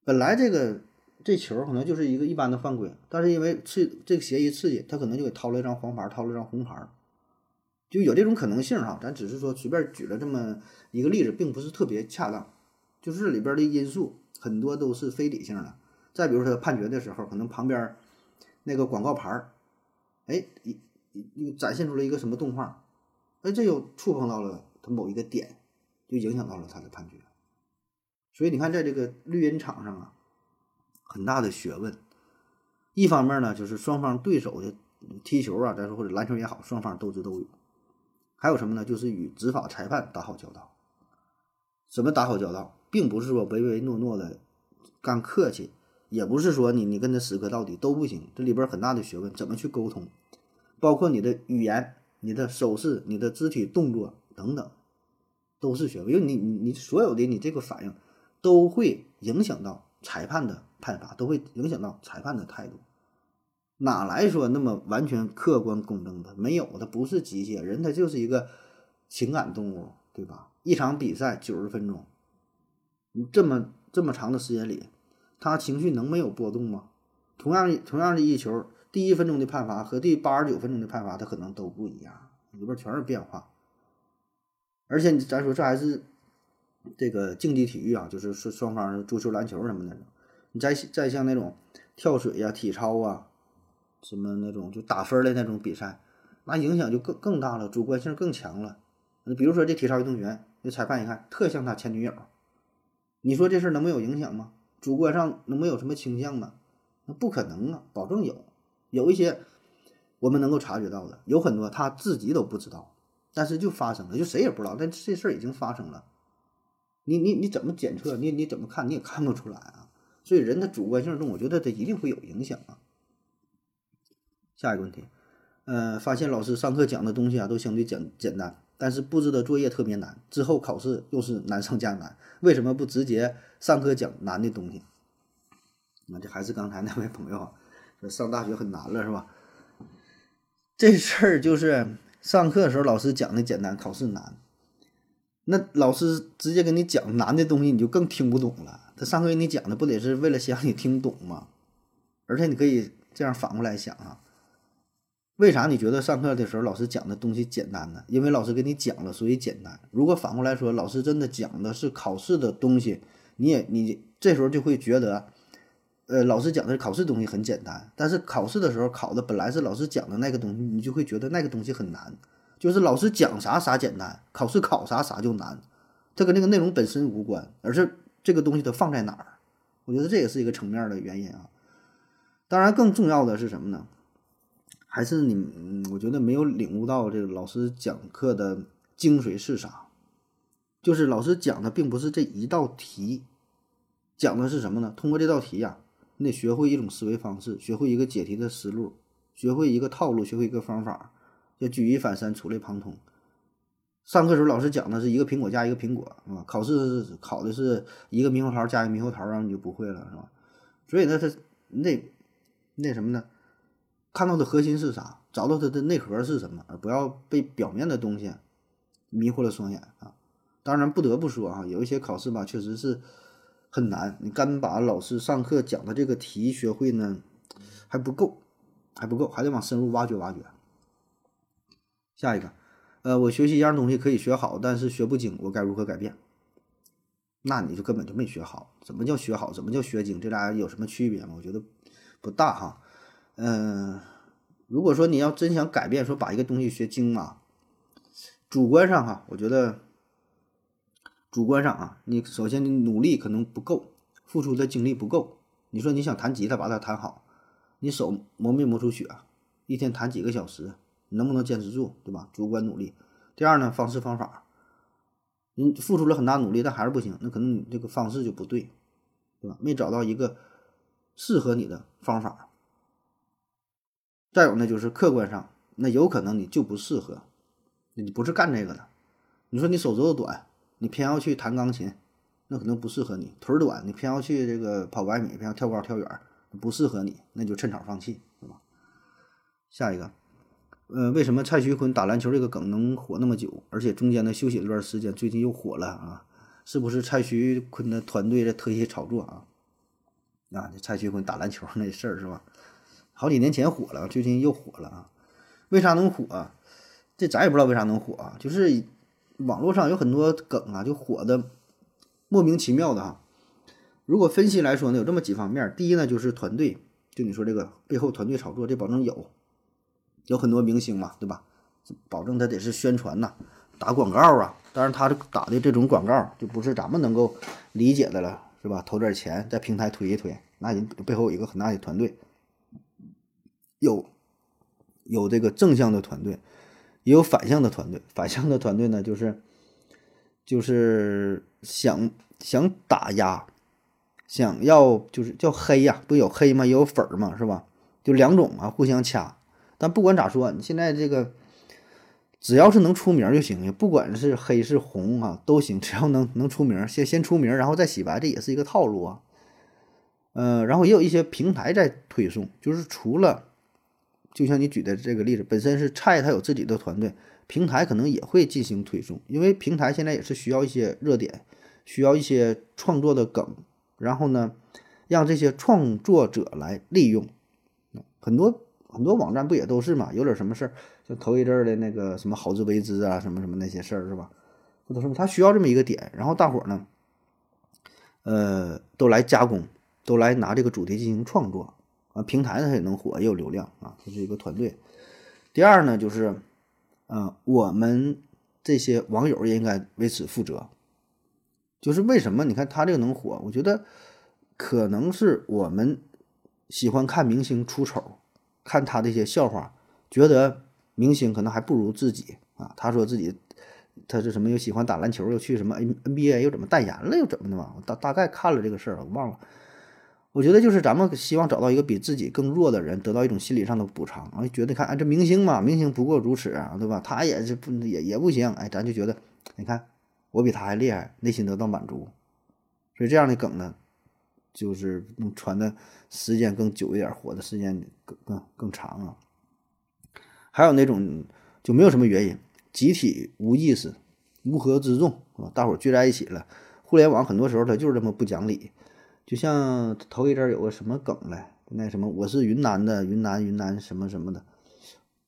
本来这个。这球可能就是一个一般的犯规，但是因为刺这个鞋一刺激，他可能就给掏了一张黄牌，掏了一张红牌，就有这种可能性哈。咱只是说随便举了这么一个例子，并不是特别恰当就是里边的因素很多都是非理性的。再比如他判决的时候，可能旁边那个广告牌儿，哎，一一展现出了一个什么动画，哎，这又触碰到了他某一个点，就影响到了他的判决。所以你看，在这个绿茵场上啊，很大的学问。一方面呢，就是双方对手的踢球啊，再说或者篮球也好，双方斗智斗勇。还有什么呢？就是与执法裁判打好交道。怎么打好交道，并不是说唯唯诺诺的干客气，也不是说你你跟他死磕到底都不行。这里边很大的学问，怎么去沟通，包括你的语言、你的手势、你的肢体动作等等，都是学问。因为你你你所有的你这个反应。都会影响到裁判的判罚，都会影响到裁判的态度。哪来说那么完全客观公正的？没有，他不是机械人，他就是一个情感动物，对吧？一场比赛九十分钟，你这么这么长的时间里，他情绪能没有波动吗？同样同样的一球，第一分钟的判罚和第八十九分钟的判罚，他可能都不一样，里边全是变化。而且咱说这还是。这个竞技体育啊，就是说双方足球、篮球什么的。你再再像那种跳水呀、体操啊，什么那种就打分的那种比赛，那影响就更更大了，主观性更强了。你比如说这体操运动员，这裁判一看特像他前女友，你说这事儿能没有影响吗？主观上能没有什么倾向吗？那不可能啊，保证有。有一些我们能够察觉到的，有很多他自己都不知道，但是就发生了，就谁也不知道，但这事儿已经发生了。你你你怎么检测？你你怎么看？你也看不出来啊！所以人的主观性中，我觉得他一定会有影响啊。下一个问题，呃，发现老师上课讲的东西啊都相对简简单，但是布置的作业特别难，之后考试又是难上加难，为什么不直接上课讲难的东西？那这还是刚才那位朋友说上大学很难了是吧？这事儿就是上课的时候老师讲的简单，考试难。那老师直接跟你讲难的东西，你就更听不懂了。他上课给你讲的，不得是为了想你听懂吗？而且你可以这样反过来想啊，为啥你觉得上课的时候老师讲的东西简单呢？因为老师给你讲了，所以简单。如果反过来说，老师真的讲的是考试的东西，你也你这时候就会觉得，呃，老师讲的考试东西很简单，但是考试的时候考的本来是老师讲的那个东西，你就会觉得那个东西很难。就是老师讲啥啥简单，考试考啥啥就难，这跟那个内容本身无关，而是这个东西它放在哪儿，我觉得这也是一个层面的原因啊。当然，更重要的是什么呢？还是你，我觉得没有领悟到这个老师讲课的精髓是啥。就是老师讲的并不是这一道题，讲的是什么呢？通过这道题呀，你得学会一种思维方式，学会一个解题的思路，学会一个套路，学会一个方法。就举一反三，触类旁通。上课时候老师讲的是一个苹果加一个苹果，是吧？考试考的是一个猕猴桃加一个猕猴桃，然后你就不会了，是吧？所以呢，他那那什么呢？看到的核心是啥？找到它的内核是什么？而不要被表面的东西迷惑了双眼啊！当然，不得不说啊，有一些考试吧，确实是很难。你干把老师上课讲的这个题学会呢，还不够，还不够，还得往深入挖掘挖掘。下一个，呃，我学习一样东西可以学好，但是学不精，我该如何改变？那你就根本就没学好。怎么叫学好？怎么叫学精？这俩有什么区别吗？我觉得不大哈。嗯，如果说你要真想改变，说把一个东西学精嘛，主观上哈，我觉得主观上啊，你首先你努力可能不够，付出的精力不够。你说你想弹吉他把它弹好，你手磨没磨出血？一天弹几个小时？能不能坚持住，对吧？主观努力。第二呢，方式方法，你付出了很大努力，但还是不行，那可能你这个方式就不对，对吧？没找到一个适合你的方法。再有呢，就是客观上，那有可能你就不适合，你不是干这个的。你说你手指头短，你偏要去弹钢琴，那可能不适合你；腿短，你偏要去这个跑百米，偏要跳高跳远，不适合你，那就趁早放弃，是吧？下一个。呃，为什么蔡徐坤打篮球这个梗能火那么久，而且中间的休息一段时间，最近又火了啊？是不是蔡徐坤的团队的特意炒作啊？啊，蔡徐坤打篮球那事儿是吧？好几年前火了，最近又火了啊？为啥能火？这咱也不知道为啥能火啊？就是网络上有很多梗啊，就火的莫名其妙的哈。如果分析来说呢，有这么几方面。第一呢，就是团队，就你说这个背后团队炒作，这保证有，有很多明星嘛，对吧？保证他得是宣传呐，打广告啊。当然，他打的这种广告就不是咱们能够理解的了，是吧？投点钱在平台推一推，那人背后有一个很大的团队，有有这个正向的团队，也有反向的团队。反向的团队呢，就是就是想想打压。想要就是叫黑呀，不有黑吗？也有粉儿嘛，是吧？就两种啊，互相掐。但不管咋说，你现在这个只要是能出名就行，不管是黑是红啊都行，只要能能出名，先先出名，然后再洗白，这也是一个套路啊。嗯，然后也有一些平台在推送，就是除了就像你举的这个例子，本身是菜，它有自己的团队，平台可能也会进行推送，因为平台现在也是需要一些热点，需要一些创作的梗。然后呢，让这些创作者来利用，很多很多网站不也都是嘛？有点什么事儿，就头一阵儿的那个什么好自为之啊，什么什么那些事儿是吧？不都是他需要这么一个点，然后大伙儿呢，呃，都来加工，都来拿这个主题进行创作啊。平台它也能火，也有流量啊，这是一个团队。第二呢，就是，嗯，我们这些网友也应该为此负责。就是为什么你看他这个能火？我觉得可能是我们喜欢看明星出丑，看他的一些笑话，觉得明星可能还不如自己啊。他说自己他是什么又喜欢打篮球，又去什么 N N B A 又怎么代言了又怎么的嘛？大大概看了这个事儿，我忘了。我觉得就是咱们希望找到一个比自己更弱的人，得到一种心理上的补偿。觉得看哎这明星嘛，明星不过如此啊，对吧？他也是不也也不行，哎，咱就觉得你看。我比他还厉害，内心得到满足，所以这样的梗呢，就是能传的时间更久一点，火的时间更更更长啊。还有那种就没有什么原因，集体无意识、乌合之众啊，大伙聚在一起了。互联网很多时候它就是这么不讲理，就像头一阵有个什么梗来，那什么我是云南的，云南云南什么什么的，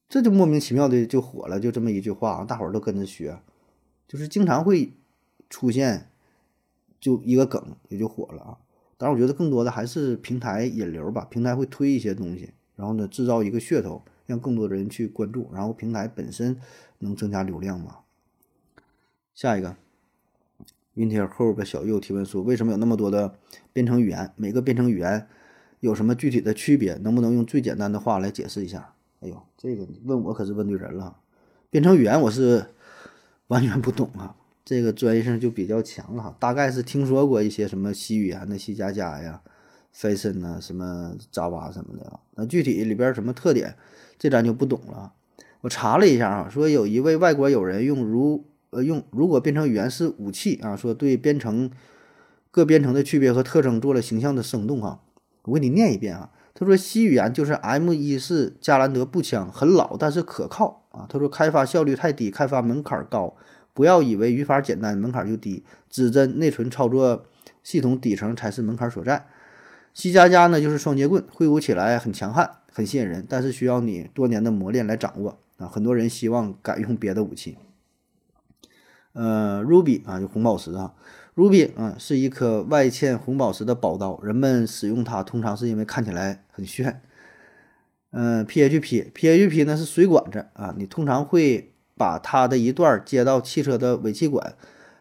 这就莫名其妙的就火了，就这么一句话，大伙儿都跟着学。就是经常会出现，就一个梗也就火了啊。当然，我觉得更多的还是平台引流吧，平台会推一些东西，然后呢制造一个噱头，让更多的人去关注，然后平台本身能增加流量嘛。下一个，云天后边小右提问说：为什么有那么多的编程语言？每个编程语言有什么具体的区别？能不能用最简单的话来解释一下？哎呦，这个问我可是问对人了。编程语言我是。完全不懂啊，这个专业性就比较强了。大概是听说过一些什么 C 语言的 C 加加呀、Python 呐、什么 Java 什么的。那具体里边什么特点，这咱就不懂了。我查了一下啊，说有一位外国友人用如呃用如果编程语言是武器啊，说对编程各编程的区别和特征做了形象的生动哈。我给你念一遍啊。他说 C 语言就是 M 一四加兰德步枪，很老但是可靠啊。他说开发效率太低，开发门槛高。不要以为语法简单门槛就低，指针内存操作系统底层才是门槛所在。C 加加呢就是双截棍，挥舞起来很强悍，很吸引人，但是需要你多年的磨练来掌握啊。很多人希望改用别的武器。呃，Ruby 啊，就红宝石啊。Ruby 啊，是一颗外嵌红宝石的宝刀，人们使用它通常是因为看起来很炫。嗯，PHP，PHP 呢是水管子啊，你通常会把它的一段接到汽车的尾气管，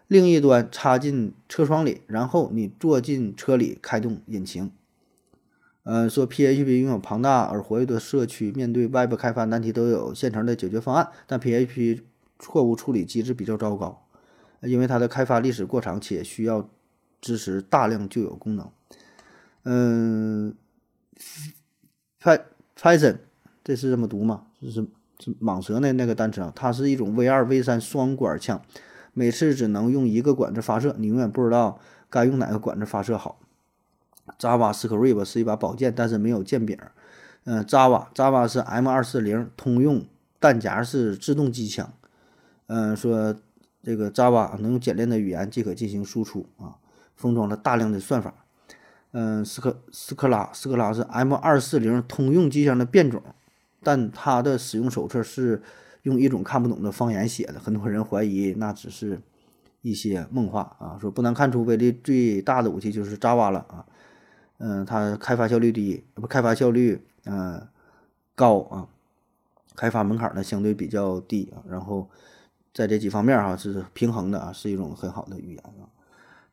另一端插进车窗里，然后你坐进车里开动引擎。嗯，说 PHP 拥有庞大而活跃的社区，面对外部开发难题都有现成的解决方案，但 PHP 错误处理机制比较糟糕。因为它的开发历史过长，且需要支持大量旧有功能。嗯，Python 这是这么读吗？这是是蟒蛇那那个单词啊，它是一种 V 二 V 三双管枪，每次只能用一个管子发射，你永远不知道该用哪个管子发射好。JavaScript 是一把宝剑，但是没有剑柄。嗯，Java Java 是 M 二四零通用弹夹式自动机枪。嗯，说。这个 Java 能用简练的语言即可进行输出啊，封装了大量的算法。嗯，斯科斯科拉斯科拉是 M 二四零通用机箱的变种，但它的使用手册是用一种看不懂的方言写的，很多人怀疑那只是一些梦话啊，说不难看出威力最大的武器就是扎瓦了啊，嗯，它开发效率低，不开发效率嗯高啊，开发门槛呢相对比较低啊，然后在这几方面哈是平衡的啊，是一种很好的语言啊。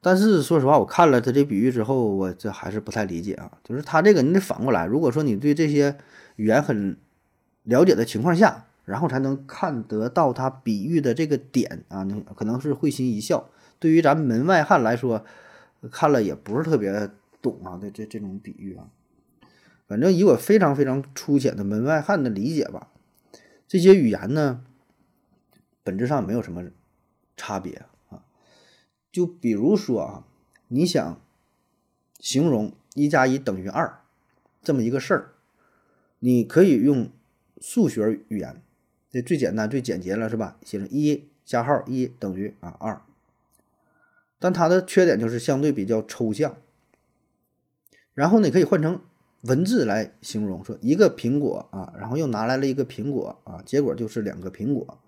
但是说实话，我看了他这比喻之后，我这还是不太理解啊。就是他这个，你得反过来，如果说你对这些语言很了解的情况下，然后才能看得到他比喻的这个点啊，你可能是会心一笑。对于咱门外汉来说，看了也不是特别懂啊，这这这种比喻啊。反正以我非常非常粗浅的门外汉的理解吧，这些语言呢，本质上没有什么差别啊。就比如说啊，你想形容一加一等于二这么一个事儿，你可以用数学语言，这最简单、最简洁了，是吧？写成一加号一等于啊二。但它的缺点就是相对比较抽象。然后你可以换成文字来形容，说一个苹果啊，然后又拿来了一个苹果啊，结果就是两个苹果。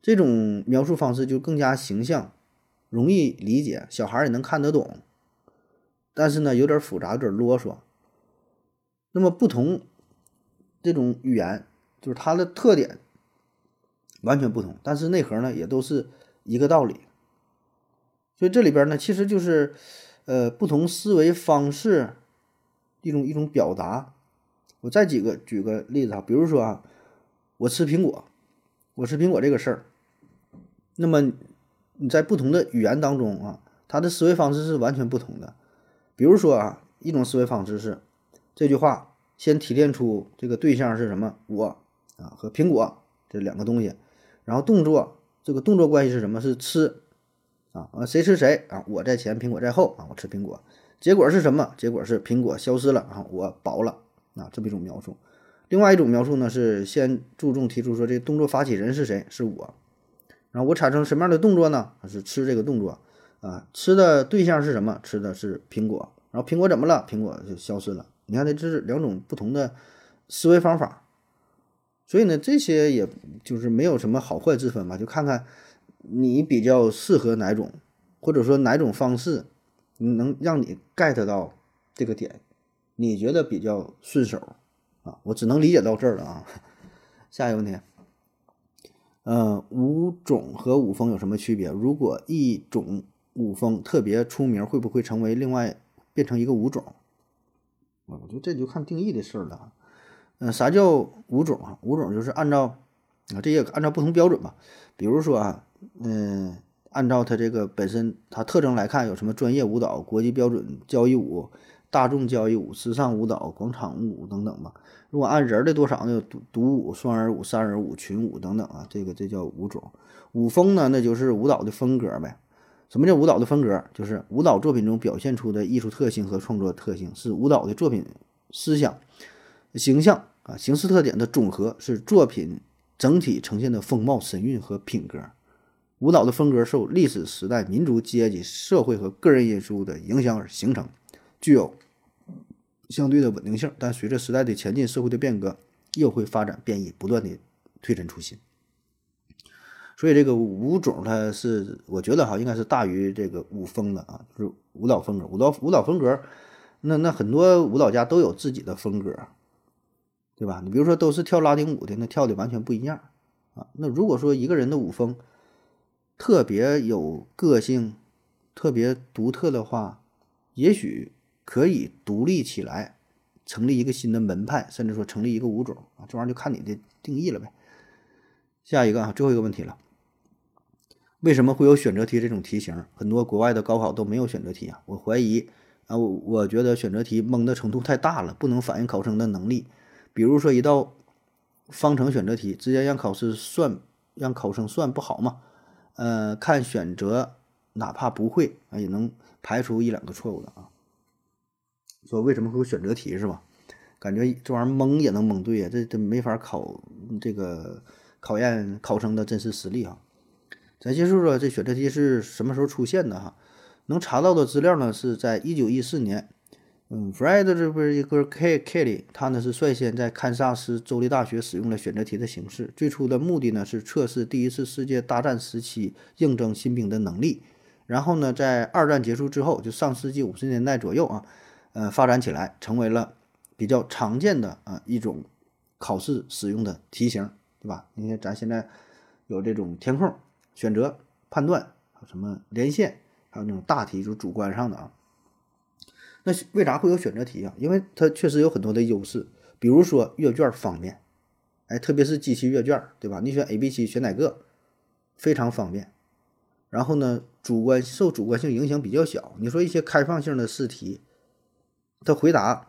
这种描述方式就更加形象。容易理解，小孩也能看得懂，但是呢，有点复杂，有点啰嗦。那么不同这种语言，就是它的特点完全不同，但是内核呢也都是一个道理。所以这里边呢，其实就是呃不同思维方式一种一种表达。我再举个举个例子啊，比如说啊，我吃苹果，我吃苹果这个事儿，那么。你在不同的语言当中啊，他的思维方式是完全不同的。比如说啊，一种思维方式是这句话先提炼出这个对象是什么，我啊和苹果这两个东西，然后动作这个动作关系是什么？是吃啊啊谁吃谁啊？我在前，苹果在后啊，我吃苹果。结果是什么？结果是苹果消失了啊，我饱了啊，这么一种描述。另外一种描述呢是先注重提出说这动作发起人是谁？是我。然后我产生什么样的动作呢？是吃这个动作啊，吃的对象是什么？吃的是苹果。然后苹果怎么了？苹果就消失了。你看，这这是两种不同的思维方法。所以呢，这些也就是没有什么好坏之分吧，就看看你比较适合哪种，或者说哪种方式能让你 get 到这个点，你觉得比较顺手啊。我只能理解到这儿了啊。下一个问题。呃，五种和五风有什么区别？如果一种五风特别出名，会不会成为另外变成一个五种？我觉得这就看定义的事儿了。嗯，啥叫五种啊？五种就是按照啊，这也按照不同标准吧。比如说啊，嗯，按照它这个本身它特征来看，有什么专业舞蹈、国际标准交谊舞、大众交谊舞、时尚舞蹈、广场舞等等吧。如果按人的多少呢？独独舞、双人舞、三人舞、群舞等等啊，这个这叫舞种。舞风呢，那就是舞蹈的风格呗。什么叫舞蹈的风格？就是舞蹈作品中表现出的艺术特性和创作特性，是舞蹈的作品思想、形象啊、形式特点的总和，是作品整体呈现的风貌、神韵和品格。舞蹈的风格受历史时代、民族阶级、社会和个人因素的影响而形成，具有。相对的稳定性，但随着时代的前进，社会的变革又会发展变异，不断的推陈出新。所以这个舞种它是，我觉得哈，应该是大于这个舞风的啊，就是舞蹈风格。舞蹈舞蹈风格，那那很多舞蹈家都有自己的风格，对吧？你比如说都是跳拉丁舞的，那跳的完全不一样啊。那如果说一个人的舞风特别有个性、特别独特的话，也许。可以独立起来，成立一个新的门派，甚至说成立一个舞种啊，这玩意儿就看你的定义了呗。下一个啊，最后一个问题了，为什么会有选择题这种题型？很多国外的高考都没有选择题啊。我怀疑啊，我我觉得选择题蒙的程度太大了，不能反映考生的能力。比如说一道方程选择题，直接让考试算，让考生算不好嘛？呃，看选择，哪怕不会啊，也能排除一两个错误的啊。说为什么会有选择题是吧？感觉这玩意儿蒙也能蒙对呀，这这没法考这个考验考生的真实实力啊。咱先说说这选择题是什么时候出现的哈？能查到的资料呢，是在一九一四年，嗯，Fred 这不是一个 K Kelly，他呢是率先在堪萨斯州立大学使用了选择题的形式。最初的目的呢是测试第一次世界大战时期应征新兵的能力。然后呢，在二战结束之后，就上世纪五十年代左右啊，呃，发展起来，成为了比较常见的啊一种考试使用的题型，对吧？你看咱现在有这种填空、选择、判断，什么连线，还有那种大题，就是主观上的啊。那为啥会有选择题啊？因为它确实有很多的优势，比如说阅卷方便，哎，特别是机器阅卷，对吧？你选 A、B、C 选哪个，非常方便。然后呢，主观受主观性影响比较小。你说一些开放性的试题，他回答，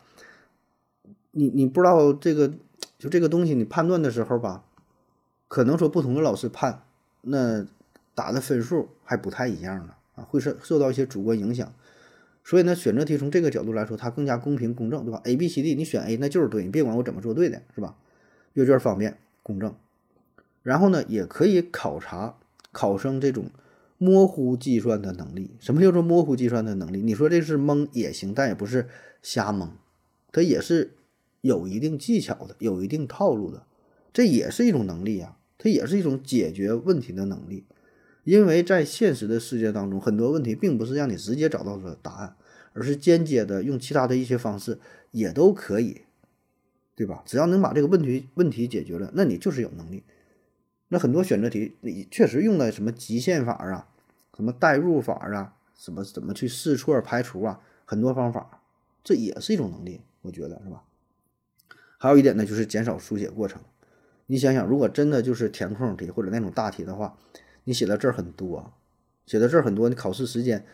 你你不知道这个就这个东西，你判断的时候吧，可能说不同的老师判，那打的分数还不太一样呢啊，会受受到一些主观影响。所以呢，选择题从这个角度来说，它更加公平公正，对吧？A、B、C、D，你选 A 那就是对，你别管我怎么做对的，是吧？阅卷方便公正，然后呢，也可以考察考生这种。模糊计算的能力，什么叫做模糊计算的能力？你说这是蒙也行，但也不是瞎蒙，它也是有一定技巧的，有一定套路的，这也是一种能力啊，它也是一种解决问题的能力。因为在现实的世界当中，很多问题并不是让你直接找到的答案，而是间接的用其他的一些方式也都可以，对吧？只要能把这个问题问题解决了，那你就是有能力。那很多选择题，你确实用的什么极限法啊，什么代入法啊，什么怎么去试错排除啊，很多方法，这也是一种能力，我觉得是吧？还有一点呢，就是减少书写过程。你想想，如果真的就是填空题或者那种大题的话，你写的字儿很多，写的字儿很多，你考试时间，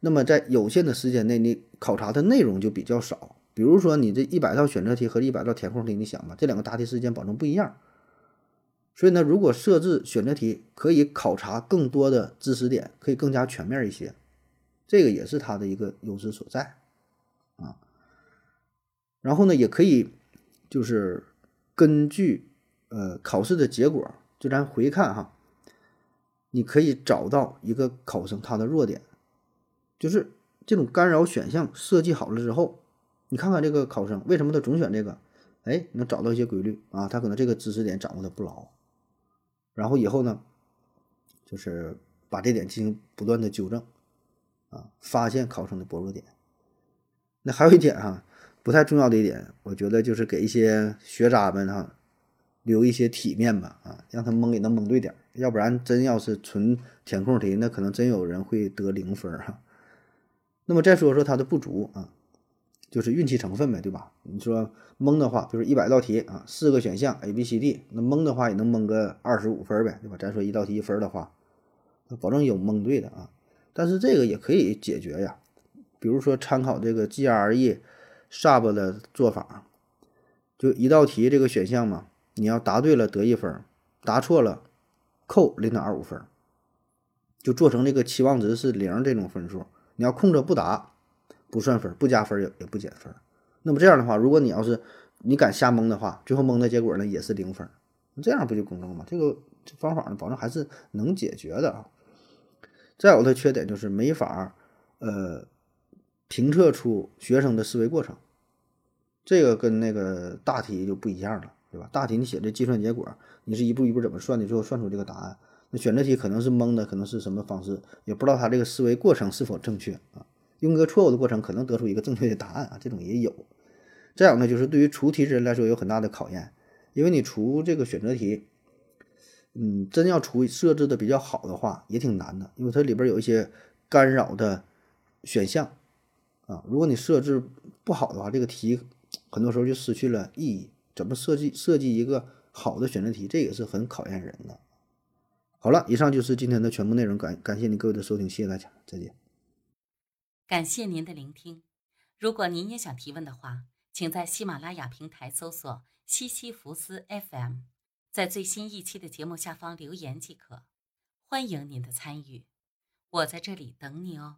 那么在有限的时间内，你考察的内容就比较少。比如说，你这一百道选择题和一百道填空题，你想吧，这两个答题时间保证不一样。所以呢，如果设置选择题可以考察更多的知识点，可以更加全面一些，这个也是它的一个优势所在啊。然后呢，也可以就是根据呃考试的结果，就咱回看哈，你可以找到一个考生他的弱点，就是这种干扰选项设计好了之后，你看看这个考生为什么他总选这个，哎，能找到一些规律啊，他可能这个知识点掌握的不牢。然后以后呢，就是把这点进行不断的纠正，啊，发现考生的薄弱点。那还有一点哈，不太重要的一点，我觉得就是给一些学渣们哈留一些体面吧，啊，让他蒙也能蒙对点，要不然真要是纯填空题，那可能真有人会得零分哈。那么再说说它的不足啊。就是运气成分呗，对吧？你说蒙的话，就是一百道题啊，四个选项 A、B、C、D，那蒙的话也能蒙个二十五分呗，对吧？咱说一道题一分的话，保证有蒙对的啊。但是这个也可以解决呀，比如说参考这个 GRE、SUB 的做法，就一道题这个选项嘛，你要答对了得一分，答错了扣零点二五分，就做成这个期望值是零这种分数，你要空着不答。不算分，不加分也也不减分。那么这样的话，如果你要是你敢瞎蒙的话，最后蒙的结果呢也是零分。这样不就公正吗？这个方法呢，保证还是能解决的啊。再有的缺点就是没法呃评测出学生的思维过程，这个跟那个大题就不一样了，对吧？大题你写的计算结果，你是一步一步怎么算的，最后算出这个答案。那选择题可能是蒙的，可能是什么方式，也不知道他这个思维过程是否正确啊。用一个错误的过程，可能得出一个正确的答案啊，这种也有。再有呢，就是对于出题人来说有很大的考验，因为你出这个选择题，嗯，真要出设置的比较好的话，也挺难的，因为它里边有一些干扰的选项啊。如果你设置不好的话，这个题很多时候就失去了意义。怎么设计设计一个好的选择题，这也是很考验人的。好了，以上就是今天的全部内容，感感谢您各位的收听，谢谢大家，再见。感谢您的聆听。如果您也想提问的话，请在喜马拉雅平台搜索“西西弗斯 FM”，在最新一期的节目下方留言即可。欢迎您的参与，我在这里等你哦。